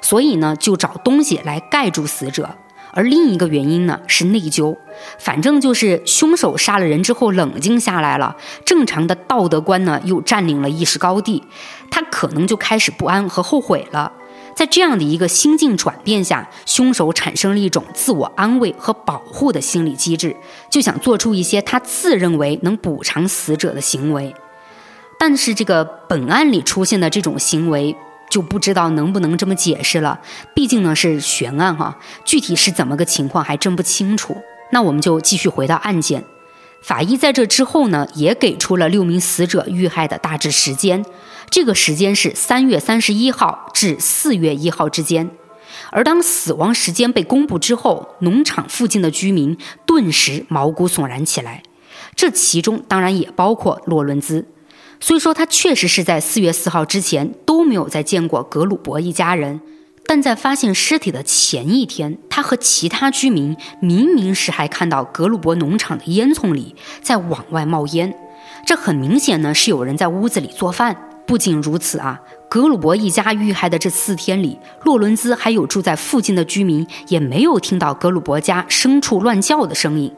所以呢就找东西来盖住死者。而另一个原因呢是内疚，反正就是凶手杀了人之后冷静下来了，正常的道德观呢又占领了意识高地，他可能就开始不安和后悔了。在这样的一个心境转变下，凶手产生了一种自我安慰和保护的心理机制，就想做出一些他自认为能补偿死者的行为。但是，这个本案里出现的这种行为，就不知道能不能这么解释了。毕竟呢是悬案哈，具体是怎么个情况还真不清楚。那我们就继续回到案件。法医在这之后呢，也给出了六名死者遇害的大致时间，这个时间是三月三十一号至四月一号之间。而当死亡时间被公布之后，农场附近的居民顿时毛骨悚然起来，这其中当然也包括洛伦兹。虽说他确实是在四月四号之前都没有再见过格鲁伯一家人。但在发现尸体的前一天，他和其他居民明明是还看到格鲁伯农场的烟囱里在往外冒烟，这很明显呢是有人在屋子里做饭。不仅如此啊，格鲁伯一家遇害的这四天里，洛伦兹还有住在附近的居民也没有听到格鲁伯家牲畜乱叫的声音，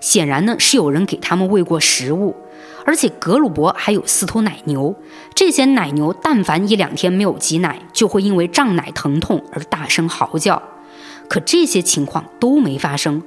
显然呢是有人给他们喂过食物。而且格鲁伯还有四头奶牛，这些奶牛但凡一两天没有挤奶，就会因为胀奶疼痛而大声嚎叫。可这些情况都没发生，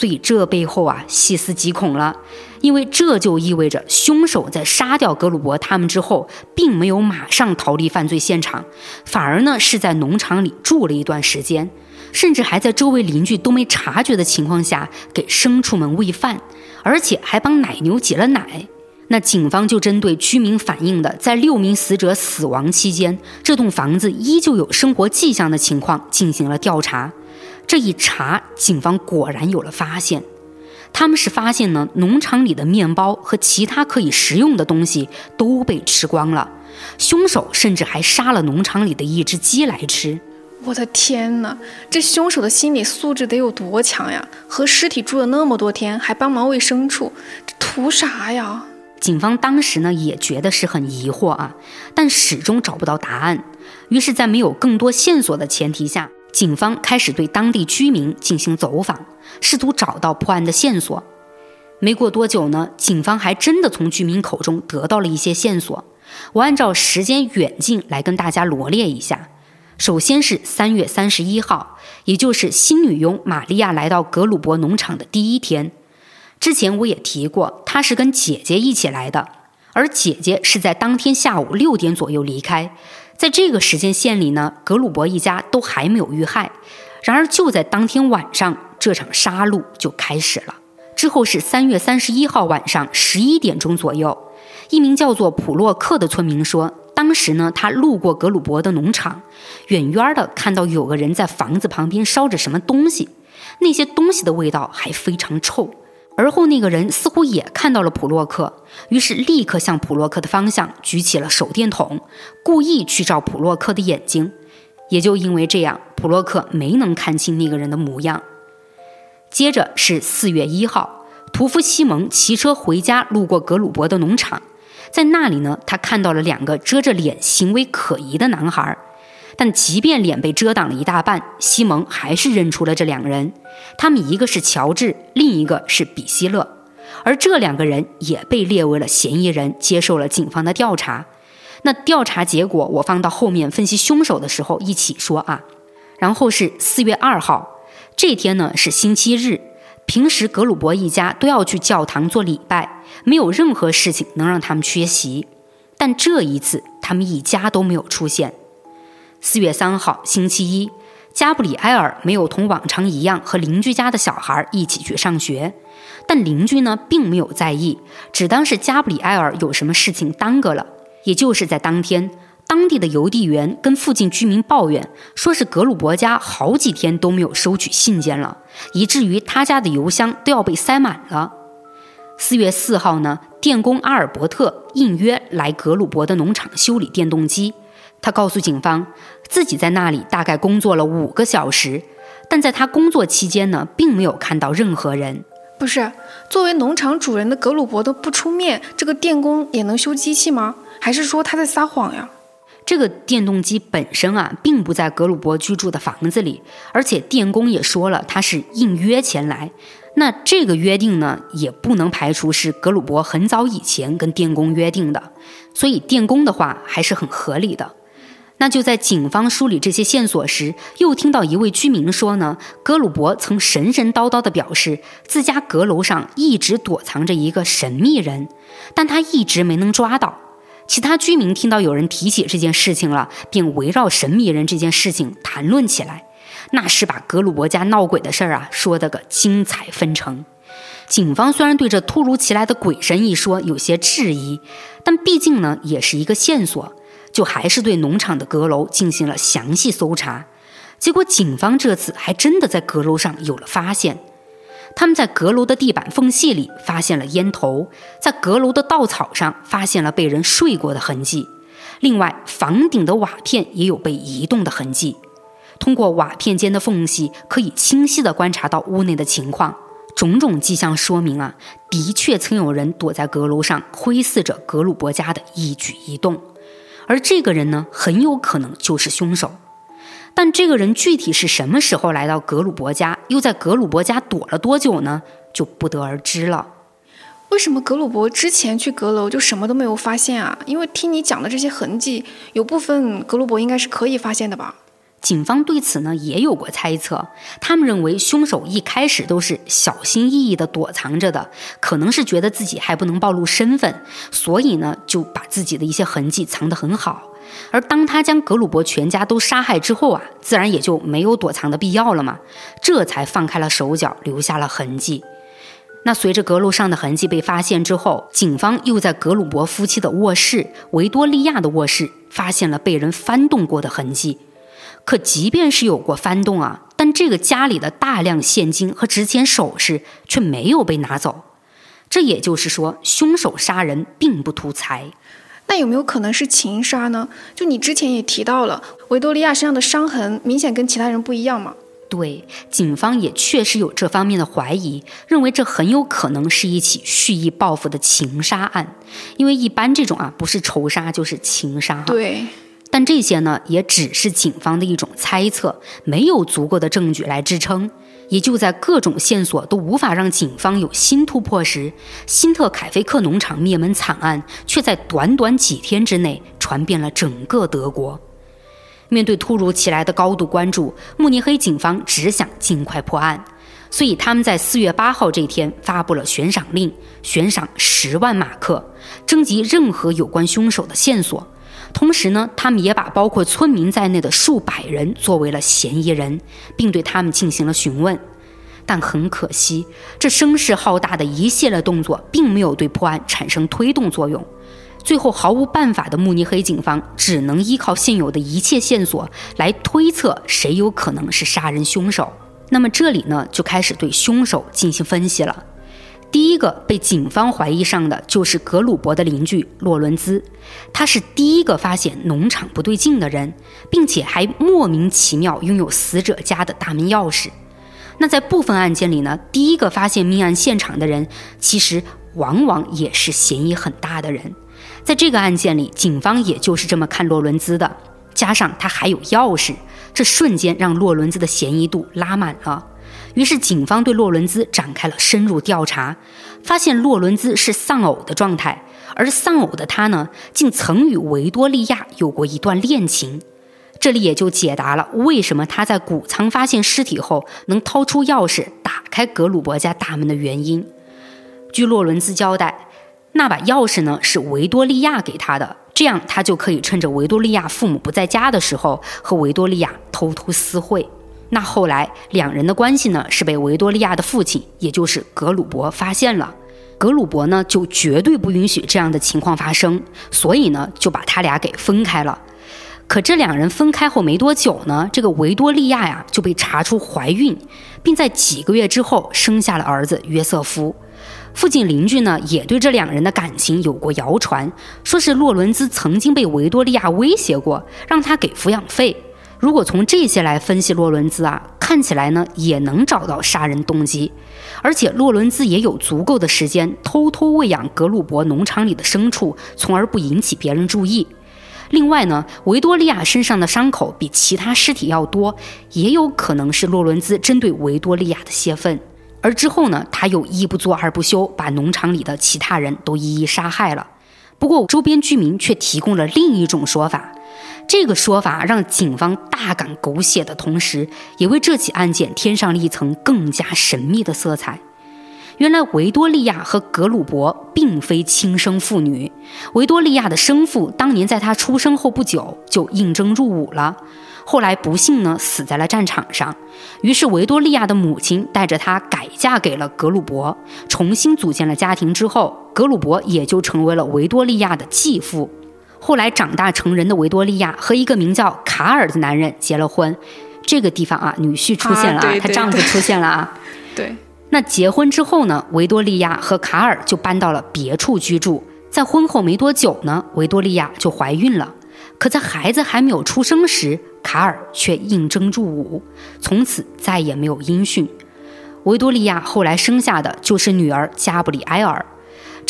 所以这背后啊细思极恐了，因为这就意味着凶手在杀掉格鲁伯他们之后，并没有马上逃离犯罪现场，反而呢是在农场里住了一段时间，甚至还在周围邻居都没察觉的情况下给牲畜们喂饭，而且还帮奶牛挤了奶。那警方就针对居民反映的，在六名死者死亡期间，这栋房子依旧有生活迹象的情况进行了调查。这一查，警方果然有了发现。他们是发现呢，农场里的面包和其他可以食用的东西都被吃光了。凶手甚至还杀了农场里的一只鸡来吃。我的天哪，这凶手的心理素质得有多强呀？和尸体住了那么多天，还帮忙喂牲畜，这图啥呀？警方当时呢也觉得是很疑惑啊，但始终找不到答案。于是，在没有更多线索的前提下，警方开始对当地居民进行走访，试图找到破案的线索。没过多久呢，警方还真的从居民口中得到了一些线索。我按照时间远近来跟大家罗列一下。首先是三月三十一号，也就是新女佣玛利亚来到格鲁伯农场的第一天。之前我也提过，她是跟姐姐一起来的，而姐姐是在当天下午六点左右离开。在这个时间线里呢，格鲁伯一家都还没有遇害。然而就在当天晚上，这场杀戮就开始了。之后是三月三十一号晚上十一点钟左右，一名叫做普洛克的村民说，当时呢他路过格鲁伯的农场，远远的看到有个人在房子旁边烧着什么东西，那些东西的味道还非常臭。而后，那个人似乎也看到了普洛克，于是立刻向普洛克的方向举起了手电筒，故意去照普洛克的眼睛。也就因为这样，普洛克没能看清那个人的模样。接着是四月一号，屠夫西蒙骑车回家，路过格鲁伯的农场，在那里呢，他看到了两个遮着脸、行为可疑的男孩。但即便脸被遮挡了一大半，西蒙还是认出了这两个人。他们一个是乔治，另一个是比希勒，而这两个人也被列为了嫌疑人，接受了警方的调查。那调查结果我放到后面分析凶手的时候一起说啊。然后是四月二号，这天呢是星期日，平时格鲁伯一家都要去教堂做礼拜，没有任何事情能让他们缺席。但这一次，他们一家都没有出现。四月三号，星期一，加布里埃尔没有同往常一样和邻居家的小孩一起去上学，但邻居呢并没有在意，只当是加布里埃尔有什么事情耽搁了。也就是在当天，当地的邮递员跟附近居民抱怨，说是格鲁伯家好几天都没有收取信件了，以至于他家的邮箱都要被塞满了。四月四号呢，电工阿尔伯特应约来格鲁伯的农场修理电动机。他告诉警方，自己在那里大概工作了五个小时，但在他工作期间呢，并没有看到任何人。不是，作为农场主人的格鲁伯都不出面，这个电工也能修机器吗？还是说他在撒谎呀？这个电动机本身啊，并不在格鲁伯居住的房子里，而且电工也说了，他是应约前来。那这个约定呢，也不能排除是格鲁伯很早以前跟电工约定的，所以电工的话还是很合理的。那就在警方梳理这些线索时，又听到一位居民说呢，格鲁伯曾神神叨叨地表示，自家阁楼上一直躲藏着一个神秘人，但他一直没能抓到。其他居民听到有人提起这件事情了，便围绕神秘人这件事情谈论起来，那是把格鲁伯家闹鬼的事儿啊说得个精彩纷呈。警方虽然对这突如其来的鬼神一说有些质疑，但毕竟呢也是一个线索。就还是对农场的阁楼进行了详细搜查，结果警方这次还真的在阁楼上有了发现。他们在阁楼的地板缝隙里发现了烟头，在阁楼的稻草上发现了被人睡过的痕迹，另外房顶的瓦片也有被移动的痕迹。通过瓦片间的缝隙，可以清晰地观察到屋内的情况。种种迹象说明啊，的确曾有人躲在阁楼上窥视着格鲁伯家的一举一动。而这个人呢，很有可能就是凶手，但这个人具体是什么时候来到格鲁伯家，又在格鲁伯家躲了多久呢？就不得而知了。为什么格鲁伯之前去阁楼就什么都没有发现啊？因为听你讲的这些痕迹，有部分格鲁伯应该是可以发现的吧？警方对此呢也有过猜测，他们认为凶手一开始都是小心翼翼地躲藏着的，可能是觉得自己还不能暴露身份，所以呢就把自己的一些痕迹藏得很好。而当他将格鲁伯全家都杀害之后啊，自然也就没有躲藏的必要了嘛，这才放开了手脚，留下了痕迹。那随着阁楼上的痕迹被发现之后，警方又在格鲁伯夫妻的卧室、维多利亚的卧室发现了被人翻动过的痕迹。可即便是有过翻动啊，但这个家里的大量现金和值钱首饰却没有被拿走。这也就是说，凶手杀人并不图财。那有没有可能是情杀呢？就你之前也提到了，维多利亚身上的伤痕明显跟其他人不一样嘛？对，警方也确实有这方面的怀疑，认为这很有可能是一起蓄意报复的情杀案。因为一般这种啊，不是仇杀就是情杀。对。但这些呢，也只是警方的一种猜测，没有足够的证据来支撑。也就在各种线索都无法让警方有新突破时，新特凯菲克农场灭门惨案却在短短几天之内传遍了整个德国。面对突如其来的高度关注，慕尼黑警方只想尽快破案，所以他们在四月八号这天发布了悬赏令，悬赏十万马克，征集任何有关凶手的线索。同时呢，他们也把包括村民在内的数百人作为了嫌疑人，并对他们进行了询问。但很可惜，这声势浩大的一系列动作并没有对破案产生推动作用。最后，毫无办法的慕尼黑警方只能依靠现有的一切线索来推测谁有可能是杀人凶手。那么这里呢，就开始对凶手进行分析了。第一个被警方怀疑上的就是格鲁伯的邻居洛伦兹，他是第一个发现农场不对劲的人，并且还莫名其妙拥有死者家的大门钥匙。那在部分案件里呢，第一个发现命案现场的人，其实往往也是嫌疑很大的人。在这个案件里，警方也就是这么看洛伦兹的，加上他还有钥匙，这瞬间让洛伦兹的嫌疑度拉满了。于是，警方对洛伦兹展开了深入调查，发现洛伦兹是丧偶的状态，而丧偶的他呢，竟曾与维多利亚有过一段恋情。这里也就解答了为什么他在谷仓发现尸体后能掏出钥匙打开格鲁伯家大门的原因。据洛伦兹交代，那把钥匙呢是维多利亚给他的，这样他就可以趁着维多利亚父母不在家的时候和维多利亚偷偷私会。那后来两人的关系呢，是被维多利亚的父亲，也就是格鲁伯发现了。格鲁伯呢，就绝对不允许这样的情况发生，所以呢，就把他俩给分开了。可这两人分开后没多久呢，这个维多利亚呀就被查出怀孕，并在几个月之后生下了儿子约瑟夫。附近邻居呢，也对这两人的感情有过谣传，说是洛伦兹曾经被维多利亚威胁过，让他给抚养费。如果从这些来分析洛伦兹啊，看起来呢也能找到杀人动机，而且洛伦兹也有足够的时间偷偷喂养格鲁伯农场里的牲畜，从而不引起别人注意。另外呢，维多利亚身上的伤口比其他尸体要多，也有可能是洛伦兹针对维多利亚的泄愤。而之后呢，他又一不做二不休，把农场里的其他人都一一杀害了。不过周边居民却提供了另一种说法。这个说法让警方大感狗血的同时，也为这起案件添上了一层更加神秘的色彩。原来维多利亚和格鲁伯并非亲生父女，维多利亚的生父当年在他出生后不久就应征入伍了，后来不幸呢死在了战场上。于是维多利亚的母亲带着他改嫁给了格鲁伯，重新组建了家庭之后，格鲁伯也就成为了维多利亚的继父。后来长大成人的维多利亚和一个名叫卡尔的男人结了婚，这个地方啊，女婿出现了啊，她丈夫出现了啊。对，那结婚之后呢，维多利亚和卡尔就搬到了别处居住。在婚后没多久呢，维多利亚就怀孕了。可在孩子还没有出生时，卡尔却应征入伍，从此再也没有音讯。维多利亚后来生下的就是女儿加布里埃尔。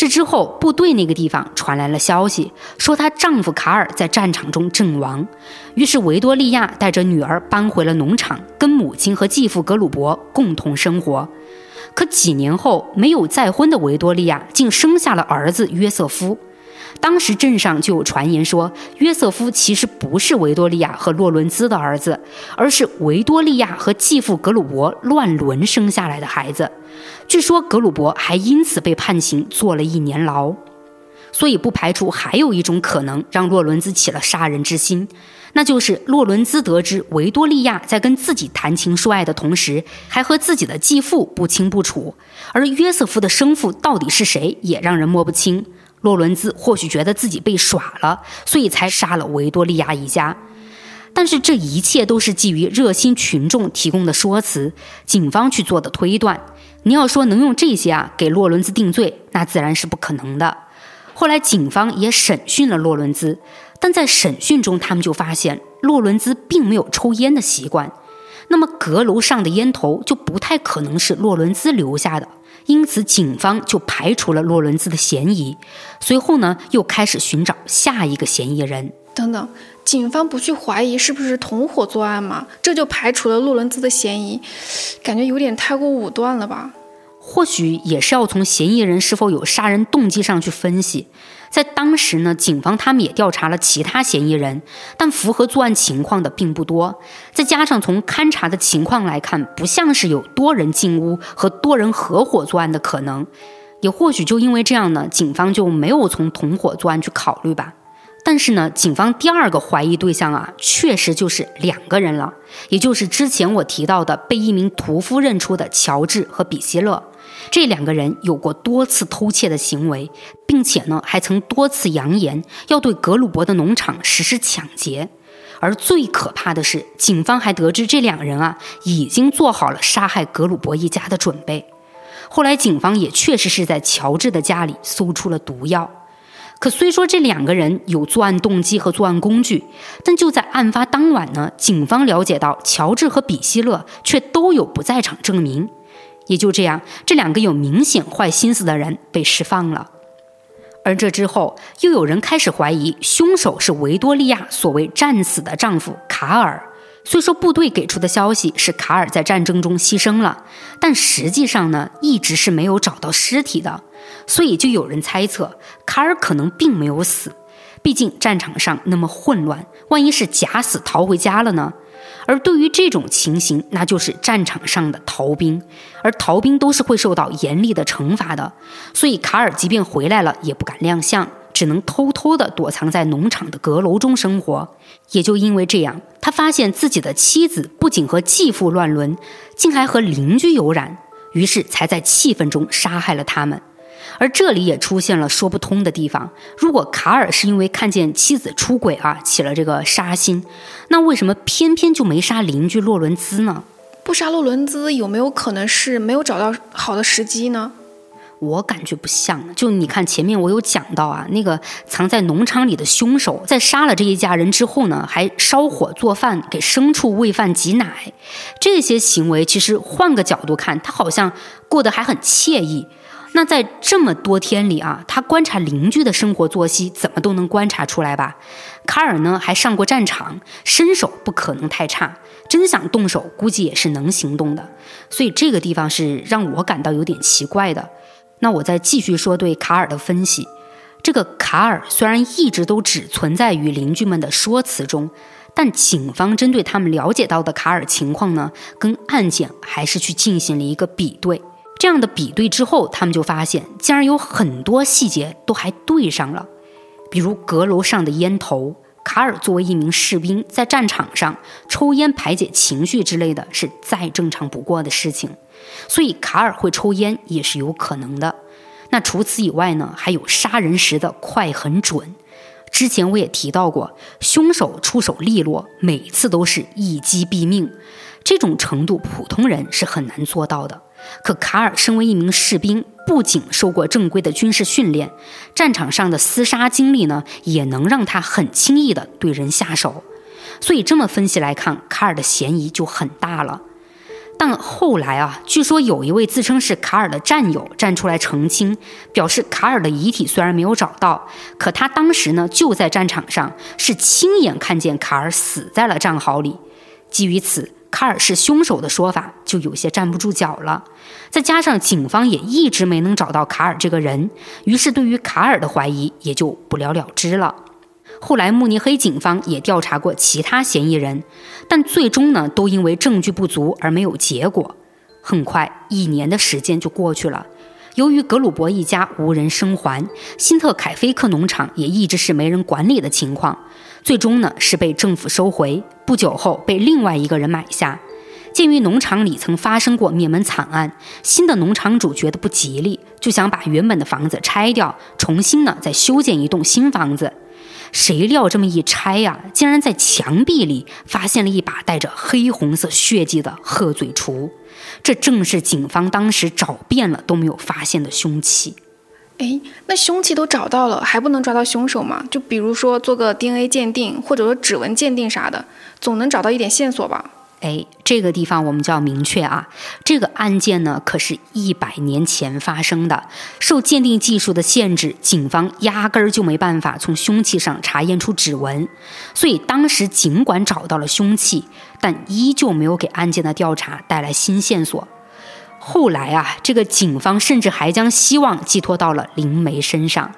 这之后，部队那个地方传来了消息，说她丈夫卡尔在战场中阵亡。于是维多利亚带着女儿搬回了农场，跟母亲和继父格鲁伯共同生活。可几年后，没有再婚的维多利亚竟生下了儿子约瑟夫。当时镇上就有传言说，约瑟夫其实不是维多利亚和洛伦兹的儿子，而是维多利亚和继父格鲁伯乱伦生下来的孩子。据说格鲁伯还因此被判刑，坐了一年牢。所以不排除还有一种可能让洛伦兹起了杀人之心，那就是洛伦兹得知维多利亚在跟自己谈情说爱的同时，还和自己的继父不清不楚，而约瑟夫的生父到底是谁，也让人摸不清。洛伦兹或许觉得自己被耍了，所以才杀了维多利亚一家。但是这一切都是基于热心群众提供的说辞，警方去做的推断。你要说能用这些啊给洛伦兹定罪，那自然是不可能的。后来警方也审讯了洛伦兹，但在审讯中，他们就发现洛伦兹并没有抽烟的习惯，那么阁楼上的烟头就不太可能是洛伦兹留下的。因此，警方就排除了洛伦兹的嫌疑。随后呢，又开始寻找下一个嫌疑人。等等，警方不去怀疑是不是同伙作案吗？这就排除了洛伦兹的嫌疑，感觉有点太过武断了吧？或许也是要从嫌疑人是否有杀人动机上去分析。在当时呢，警方他们也调查了其他嫌疑人，但符合作案情况的并不多。再加上从勘查的情况来看，不像是有多人进屋和多人合伙作案的可能。也或许就因为这样呢，警方就没有从同伙作案去考虑吧。但是呢，警方第二个怀疑对象啊，确实就是两个人了，也就是之前我提到的被一名屠夫认出的乔治和比希勒。这两个人有过多次偷窃的行为，并且呢，还曾多次扬言要对格鲁伯的农场实施抢劫。而最可怕的是，警方还得知这两人啊，已经做好了杀害格鲁伯一家的准备。后来，警方也确实是在乔治的家里搜出了毒药。可虽说这两个人有作案动机和作案工具，但就在案发当晚呢，警方了解到乔治和比希勒却都有不在场证明。也就这样，这两个有明显坏心思的人被释放了。而这之后，又有人开始怀疑凶手是维多利亚所谓战死的丈夫卡尔。虽说部队给出的消息是卡尔在战争中牺牲了，但实际上呢，一直是没有找到尸体的。所以就有人猜测，卡尔可能并没有死。毕竟战场上那么混乱，万一是假死逃回家了呢？而对于这种情形，那就是战场上的逃兵，而逃兵都是会受到严厉的惩罚的。所以卡尔即便回来了，也不敢亮相，只能偷偷地躲藏在农场的阁楼中生活。也就因为这样，他发现自己的妻子不仅和继父乱伦，竟还和邻居有染，于是才在气愤中杀害了他们。而这里也出现了说不通的地方。如果卡尔是因为看见妻子出轨啊起了这个杀心，那为什么偏偏就没杀邻居洛伦兹呢？不杀洛伦兹有没有可能是没有找到好的时机呢？我感觉不像。就你看前面我有讲到啊，那个藏在农场里的凶手在杀了这一家人之后呢，还烧火做饭，给牲畜喂饭挤奶，这些行为其实换个角度看，他好像过得还很惬意。那在这么多天里啊，他观察邻居的生活作息，怎么都能观察出来吧？卡尔呢还上过战场，身手不可能太差，真想动手，估计也是能行动的。所以这个地方是让我感到有点奇怪的。那我再继续说对卡尔的分析。这个卡尔虽然一直都只存在于邻居们的说辞中，但警方针对他们了解到的卡尔情况呢，跟案件还是去进行了一个比对。这样的比对之后，他们就发现，竟然有很多细节都还对上了，比如阁楼上的烟头，卡尔作为一名士兵，在战场上抽烟排解情绪之类的是再正常不过的事情，所以卡尔会抽烟也是有可能的。那除此以外呢，还有杀人时的快很准。之前我也提到过，凶手出手利落，每次都是一击毙命，这种程度普通人是很难做到的。可卡尔身为一名士兵，不仅受过正规的军事训练，战场上的厮杀经历呢，也能让他很轻易的对人下手。所以这么分析来看，卡尔的嫌疑就很大了。但后来啊，据说有一位自称是卡尔的战友站出来澄清，表示卡尔的遗体虽然没有找到，可他当时呢就在战场上，是亲眼看见卡尔死在了战壕里。基于此。卡尔是凶手的说法就有些站不住脚了，再加上警方也一直没能找到卡尔这个人，于是对于卡尔的怀疑也就不了了之了。后来慕尼黑警方也调查过其他嫌疑人，但最终呢都因为证据不足而没有结果。很快一年的时间就过去了，由于格鲁伯一家无人生还，辛特凯菲克农场也一直是没人管理的情况。最终呢，是被政府收回。不久后，被另外一个人买下。鉴于农场里曾发生过灭门惨案，新的农场主觉得不吉利，就想把原本的房子拆掉，重新呢再修建一栋新房子。谁料这么一拆呀，竟然在墙壁里发现了一把带着黑红色血迹的鹤嘴锄。这正是警方当时找遍了都没有发现的凶器。哎，那凶器都找到了，还不能抓到凶手吗？就比如说做个 DNA 鉴定，或者说指纹鉴定啥的，总能找到一点线索吧？哎，这个地方我们就要明确啊，这个案件呢可是一百年前发生的，受鉴定技术的限制，警方压根儿就没办法从凶器上查验出指纹，所以当时尽管找到了凶器，但依旧没有给案件的调查带来新线索。后来啊，这个警方甚至还将希望寄托到了灵媒身上。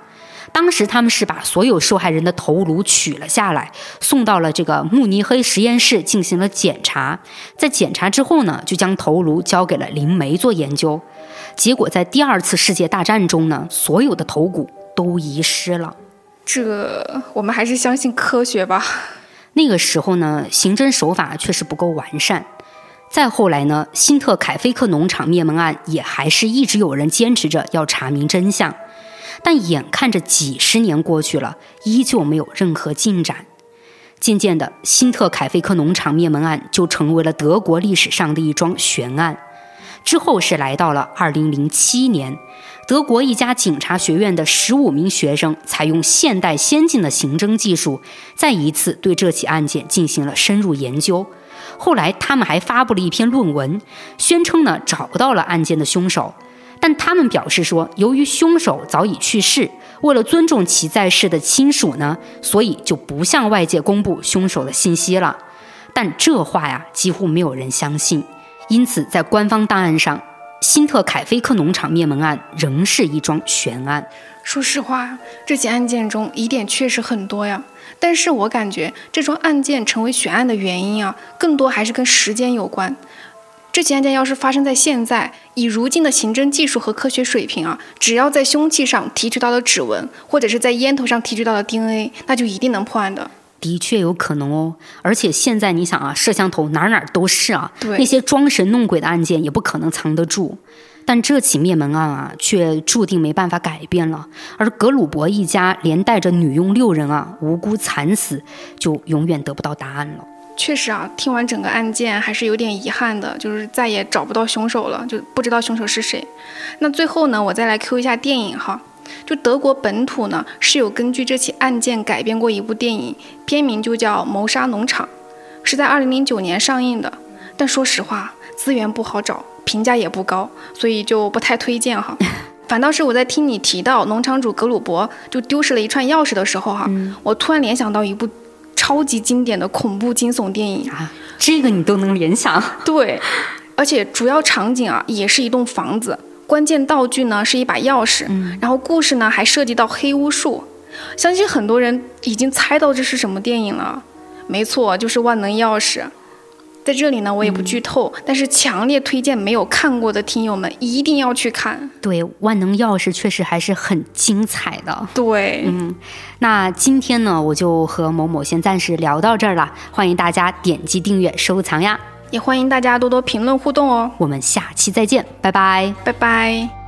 当时他们是把所有受害人的头颅取了下来，送到了这个慕尼黑实验室进行了检查。在检查之后呢，就将头颅交给了灵媒做研究。结果在第二次世界大战中呢，所有的头骨都遗失了。这我们还是相信科学吧。那个时候呢，刑侦手法确实不够完善。再后来呢，辛特凯菲克农场灭门案也还是一直有人坚持着要查明真相。但眼看着几十年过去了，依旧没有任何进展。渐渐的，辛特凯菲克农场灭门案就成为了德国历史上的一桩悬案。之后是来到了二零零七年，德国一家警察学院的十五名学生采用现代先进的刑侦技术，再一次对这起案件进行了深入研究。后来，他们还发布了一篇论文，宣称呢找到了案件的凶手。但他们表示说，由于凶手早已去世，为了尊重其在世的亲属呢，所以就不向外界公布凶手的信息了。但这话呀，几乎没有人相信。因此，在官方档案上，新特凯菲克农场灭门案仍是一桩悬案。说实话，这起案件中疑点确实很多呀。但是我感觉这桩案件成为悬案的原因啊，更多还是跟时间有关。这起案件要是发生在现在，以如今的刑侦技术和科学水平啊，只要在凶器上提取到了指纹，或者是在烟头上提取到了 DNA，那就一定能破案的。的确有可能哦。而且现在你想啊，摄像头哪哪都是啊，那些装神弄鬼的案件也不可能藏得住。但这起灭门案啊，却注定没办法改变了。而格鲁伯一家连带着女佣六人啊，无辜惨死，就永远得不到答案了。确实啊，听完整个案件还是有点遗憾的，就是再也找不到凶手了，就不知道凶手是谁。那最后呢，我再来 Q 一下电影哈，就德国本土呢是有根据这起案件改编过一部电影，片名就叫《谋杀农场》，是在2009年上映的。但说实话，资源不好找，评价也不高，所以就不太推荐哈。反倒是我在听你提到农场主格鲁伯就丢失了一串钥匙的时候哈，我突然联想到一部超级经典的恐怖惊悚电影。啊，这个你都能联想？对，而且主要场景啊也是一栋房子，关键道具呢是一把钥匙，然后故事呢还涉及到黑巫术。相信很多人已经猜到这是什么电影了，没错，就是万能钥匙。在这里呢，我也不剧透，但是强烈推荐没有看过的听友们一定要去看。对，万能钥匙确实还是很精彩的。对，嗯，那今天呢，我就和某某先暂时聊到这儿了。欢迎大家点击订阅、收藏呀！也欢迎大家多多评论互动哦。我们下期再见，拜拜。拜拜。